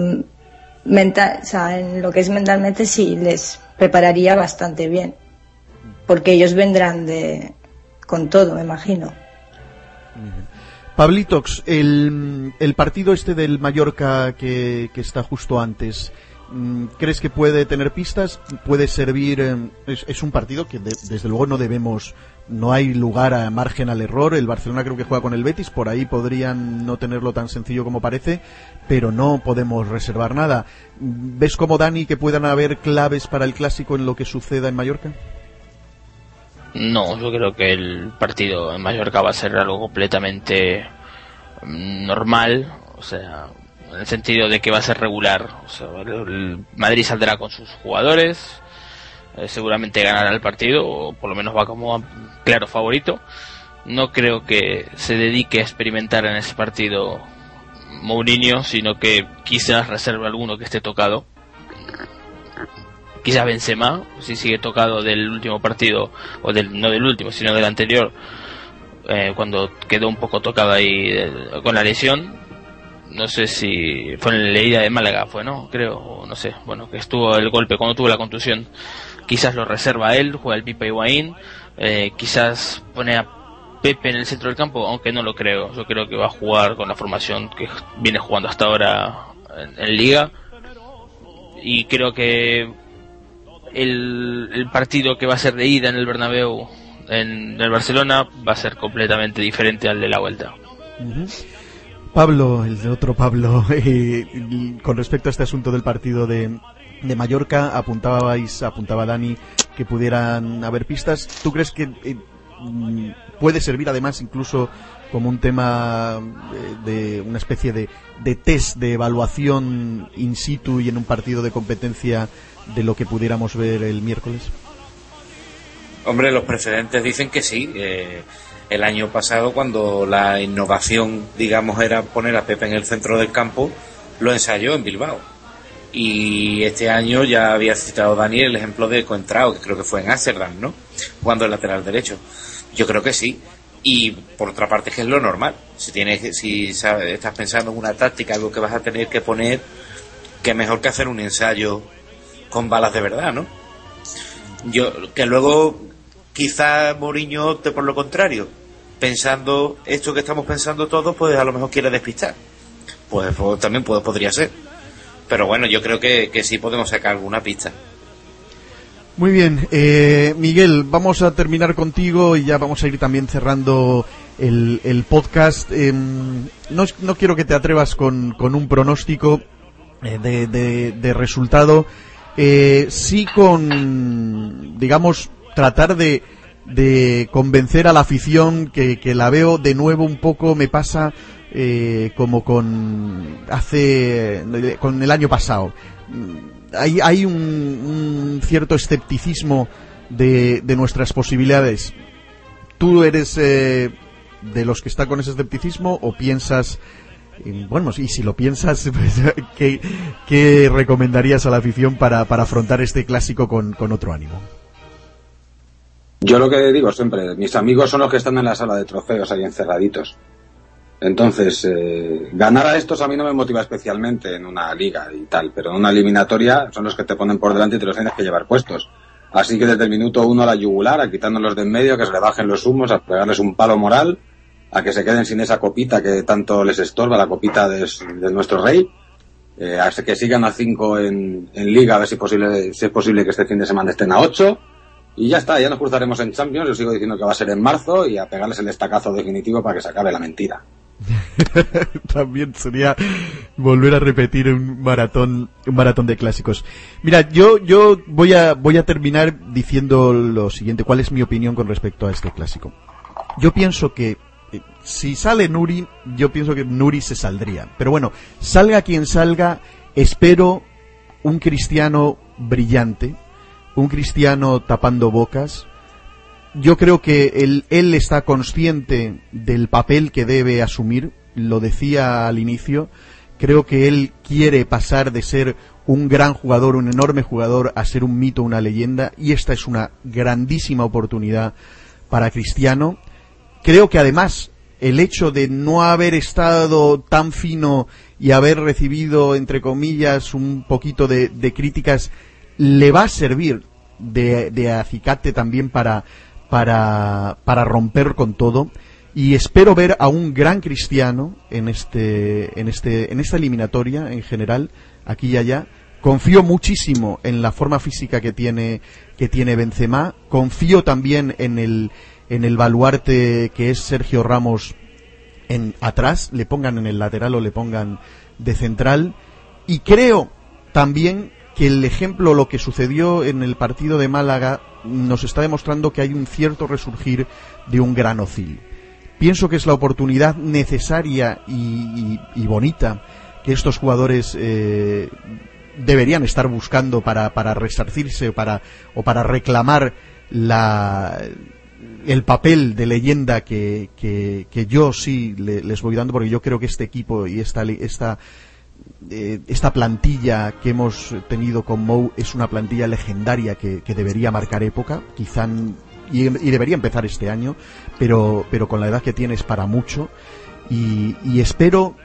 G: mental, o sea, en lo que es mentalmente sí les prepararía bastante bien, porque ellos vendrán de con todo, me imagino.
B: Pablitox, el, el partido este del Mallorca que, que está justo antes, mm, ¿crees que puede tener pistas? ¿Puede servir? Eh, es, un partido que desde luego no debemos no hay lugar a margen al error. El Barcelona creo que juega con el Betis, por ahí podrían no tenerlo tan sencillo como parece, pero no podemos reservar nada. ¿Ves como Dani que puedan haber claves para el clásico en lo que suceda en Mallorca?
D: No, yo creo que el partido en Mallorca va a ser algo completamente mm, normal, o sea, en el sentido de que va a ser regular. O sea, Madrid saldrá con sus jugadores, eh, seguramente ganará el partido, o por lo menos va como claro favorito. No creo que se dedique a experimentar en ese partido Mourinho, sino que quizás reserve alguno que esté tocado. Quizás Benzema, si sigue tocado del último partido, o del, no del último, sino del anterior, eh, cuando quedó un poco tocado ahí con la lesión. No sé si fue en la leída de Málaga, fue, ¿no? Creo, no sé. Bueno, que estuvo el golpe cuando tuvo la contusión. Quizás lo reserva él, juega el Pipa Higuaín. Eh, quizás pone a Pepe en el centro del campo, aunque no lo creo. Yo creo que va a jugar con la formación que viene jugando hasta ahora en, Liga. Y creo que el, partido que va a ser de ida en el Bernabéu, en el Barcelona, va a ser completamente diferente al de la vuelta.
B: Pablo, el otro Pablo, <laughs> eh, con respecto a este asunto del partido de, de Mallorca, apuntabais, apuntaba Dani que pudieran haber pistas. ¿Tú crees que eh, Mm, puede servir además incluso como un tema eh, de una especie de, de, test de evaluación in situ y en un partido de competencia de lo que pudiéramos ver el miércoles?
C: Hombre, los precedentes dicen que sí. Eh, el año pasado, cuando la innovación, digamos, era poner a Pepe en el centro del campo, lo ensayó en Bilbao. Y este año ya había citado Daniel el ejemplo de Coentrao, que creo que fue en Amsterdam, ¿no? Jugando el lateral derecho. Yo creo que sí. Y por otra parte, que es lo normal. Si tienes, si estás pensando en una táctica, algo que vas a tener que poner, que mejor que hacer un ensayo con balas de verdad, ¿no? Yo, que luego quizá Mourinho opte por lo contrario, pensando esto que estamos pensando todos, pues a lo mejor quiere despistar. Pues, pues también puede, podría ser. Pero bueno, yo creo que, que sí podemos sacar alguna pista.
B: Muy bien, eh, Miguel, vamos a terminar contigo y ya vamos a ir también cerrando el, podcast. Em, no, quiero que te atrevas con, un pronóstico eh, de, resultado, eh, sí con, digamos, tratar de, convencer a la afición que, que, la veo de nuevo un poco, me pasa como con hace, con el año pasado hay, hay un, cierto escepticismo de, de, nuestras posibilidades. ¿Tú eres eh, de los que está con ese escepticismo o piensas, bueno, y si lo piensas, <laughs> pues, ¿qué, ¿qué, recomendarías a la afición para, para afrontar este clásico con, con otro ánimo?
F: Yo lo que digo siempre, mis amigos son los que están en la sala de trofeos ahí encerraditos. Entonces, eh, ganar a estos a mí no me motiva especialmente en una liga y tal, pero en una eliminatoria son los que te ponen por delante y te los tienes que llevar puestos. Así que desde el minuto uno a la yugular, a quitándolos de en medio, que se le bajen los humos, a pegarles un palo moral, a que se queden sin esa copita que tanto les estorba, la copita de, nuestro rey, eh, a que sigan a cinco en, liga, a ver si, posible, si es posible que este fin de semana estén a ocho. Y ya está, ya nos cruzaremos en Champions, yo sigo diciendo que va a ser en marzo y a pegarles el estacazo definitivo para que se acabe la mentira. <laughs>
B: También sería volver a repetir un maratón, un maratón de clásicos. Mira, yo, yo voy a, voy a terminar diciendo lo siguiente. ¿Cuál es mi opinión con respecto a este clásico? Yo pienso que eh, si sale Nuri, yo pienso que Nuri se saldría. Pero bueno, salga quien salga, espero un cristiano brillante, un cristiano tapando bocas, yo creo que él, él está consciente del papel que debe asumir, lo decía al inicio, creo que él quiere pasar de ser un gran jugador, un enorme jugador, a ser un mito, una leyenda, y esta es una grandísima oportunidad para Cristiano. Creo que además el hecho de no haber estado tan fino y haber recibido, entre comillas, un poquito de, críticas, le va a servir de, de acicate también para, para, para romper con todo. Y espero ver a un gran cristiano en este en este en esta eliminatoria en general aquí y allá. Confío muchísimo en la forma física que tiene que tiene Benzema. Confío también en el en el baluarte que es Sergio Ramos en atrás le pongan en el lateral o le pongan de central. Y creo también que el ejemplo lo que sucedió en el partido de Málaga nos está demostrando que hay un cierto resurgir de un gran Ocil. Pienso que es la oportunidad necesaria y, bonita que estos jugadores eh, deberían estar buscando para, para resarcirse para, o para reclamar la, el papel de leyenda que, que, yo sí le- les voy dando, porque yo creo que este equipo y esta, esta, eh, esta plantilla que hemos tenido con Mou es una plantilla legendaria que, debería marcar época, quizá y, debería empezar este año, pero, pero con la edad que tiene es para mucho. Y, y espero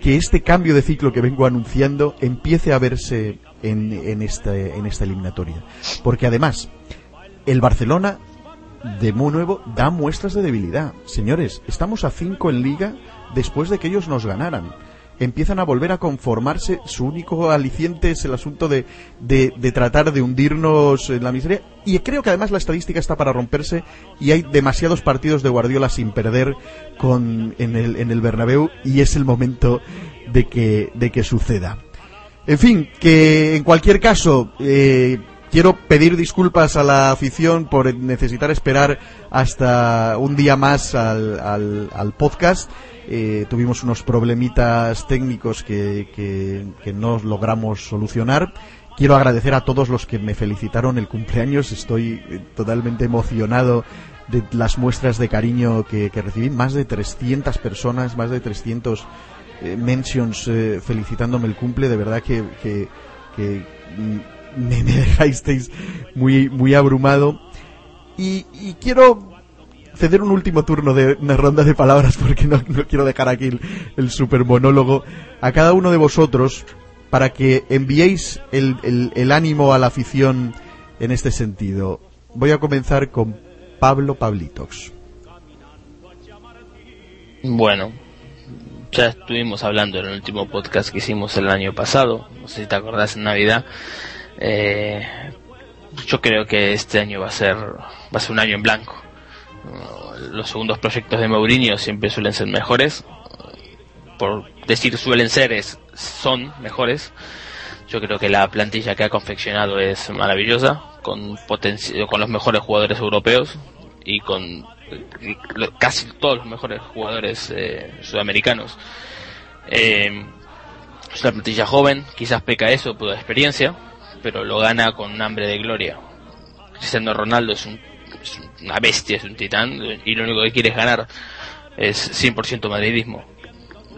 B: que este cambio de ciclo que vengo anunciando empiece a verse en, en, este, en esta eliminatoria. Porque además, el Barcelona de muy nuevo da muestras de debilidad. Señores, estamos a 5 en liga después de que ellos nos ganaran. Empiezan a volver a conformarse. Su único aliciente es el asunto de, de, tratar de hundirnos en la miseria. Y creo que además la estadística está para romperse y hay demasiados partidos de Guardiola sin perder con, en, el, en el Bernabéu y es el momento de que, de que suceda. En fin, que en cualquier caso, eh, quiero pedir disculpas a la afición por necesitar esperar hasta un día más al, al, al podcast. Eh, tuvimos unos problemitas técnicos que, no logramos solucionar. Quiero agradecer a todos los que me felicitaron el cumpleaños. Estoy eh, totalmente emocionado de las muestras de cariño que, recibí. Más de 300 personas, más de 300 eh, mentions felicitándome el cumple. De verdad que mm, me, dejasteis muy, muy abrumado. Y, quiero ceder un último turno de una ronda de palabras porque no, quiero dejar aquí el, el super monólogo a cada uno de vosotros para que enviéis el, el, el ánimo a la afición en este sentido. Voy a comenzar con Pablo Pablitox.
D: Bueno, ya estuvimos hablando en el último podcast que hicimos el año pasado, no sé si te acordás en Navidad. Eh, yo creo que este año va a ser va a ser un año en blanco. Los segundos proyectos de Mourinho siempre suelen ser mejores. Por decir suelen ser es son mejores. Yo creo que la plantilla que ha confeccionado es maravillosa, con con los mejores jugadores europeos y con casi todos los mejores jugadores eh, sudamericanos. Eh, es una plantilla joven, quizás peca eso por experiencia, pero lo gana con hambre de gloria. Cristiano Ronaldo es, un- una bestia, es un titán, y lo único que quiere es ganar. Es 100% madridismo.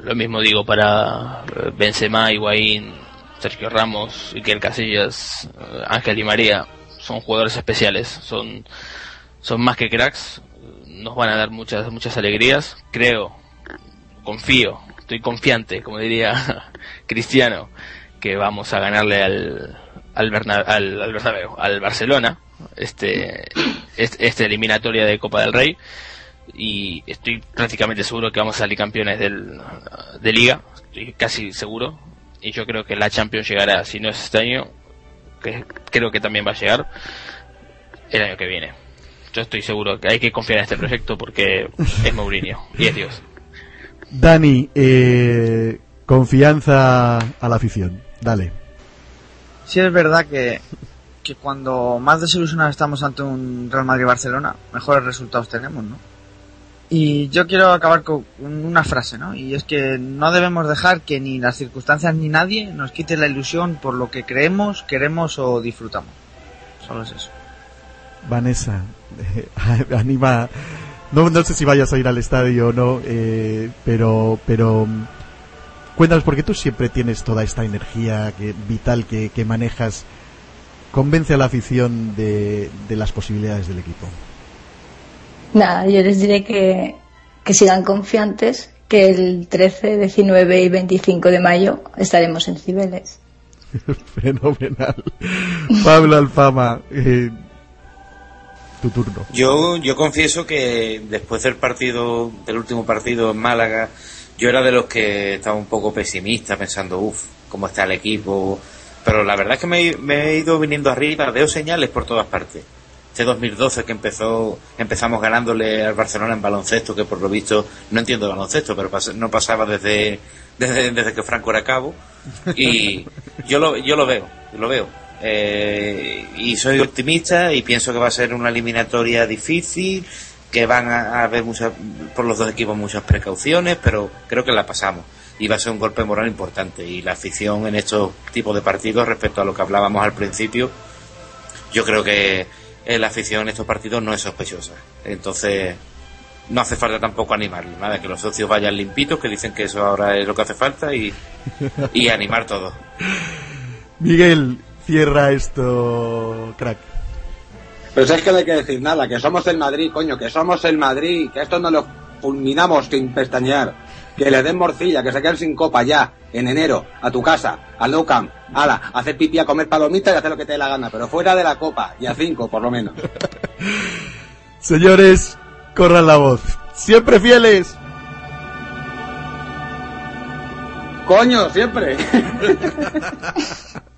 D: Lo mismo digo para eh, Benzema, Higuaín, Sergio Ramos, Iker Casillas, eh, Ángel Di María. Son jugadores especiales, son, son más que cracks, nos van a dar muchas, muchas alegrías. Creo, confío, estoy confiante, como diría <laughs> Cristiano, que vamos a ganarle al, al, Berna- al, al al Barcelona, este, este, esta eliminatoria de Copa del Rey y estoy prácticamente seguro que vamos a salir campeones del, de liga, estoy casi seguro, y yo creo que la Champions llegará, si no es este año, que creo que también va a llegar el año que viene. Yo estoy seguro que hay que confiar en este proyecto porque es Mourinho y es Dios.
B: Dani, eh, confianza a la afición. Dale.
E: Sí es verdad que, que cuando más desilusionados estamos ante un Real Madrid-Barcelona, mejores resultados tenemos, ¿no? Y yo quiero acabar con una frase, ¿no? Y es que no debemos dejar que ni las circunstancias ni nadie nos quite la ilusión por lo que creemos, queremos o disfrutamos. Solo es eso.
B: Vanessa, eh, <laughs> anima. No, no sé si vayas a ir al estadio o no, eh, pero, pero cuéntanos, porque tú siempre tienes toda esta energía que, vital que, que manejas. Convence a la afición de, de las posibilidades del equipo.
G: Nada, yo les diré que, que sigan confiantes, que el 13, 19 y 25 de mayo estaremos en Cibeles. <laughs>
B: Fenomenal. Pablo Alfama, eh, tu turno.
C: Yo, yo confieso que después del partido, del último partido en Málaga, yo era de los que estaba un poco pesimista, pensando, uff, cómo está el equipo. Pero la verdad es que me, me he ido viniendo arriba, veo señales por todas partes. Este 2012 que empezó, empezamos ganándole al Barcelona en baloncesto, que por lo visto, no entiendo baloncesto, pero pas- no pasaba desde, desde, desde que Franco era cabo. Y <laughs> yo lo, yo lo veo, lo veo. Eh, y soy optimista y pienso que va a ser una eliminatoria difícil, que van a, haber por los dos equipos muchas precauciones, pero creo que la pasamos. iba a ser un golpe moral importante. Y la afición en estos tipos de partidos, respecto a lo que hablábamos al principio, yo creo que eh, la afición en estos partidos no es sospechosa. Entonces, no hace falta tampoco animarlo, nada, que los socios vayan limpitos, que dicen que eso ahora es lo que hace falta y, y animar todo. <laughs>
B: Miguel, cierra esto, crack.
F: Pero es que no hay que decir nada, que somos el Madrid, coño, que somos el Madrid, que esto no lo fulminamos sin pestañear, que le den morcilla, que se queden sin copa ya, en enero, a tu casa, al Nou Camp, ala, hacer pipí, a comer palomitas y hacer lo que te dé la gana, pero fuera de la copa, y a cinco, por lo menos. <laughs>
B: Señores, corran la voz. Siempre fieles.
F: Coño, siempre. <laughs>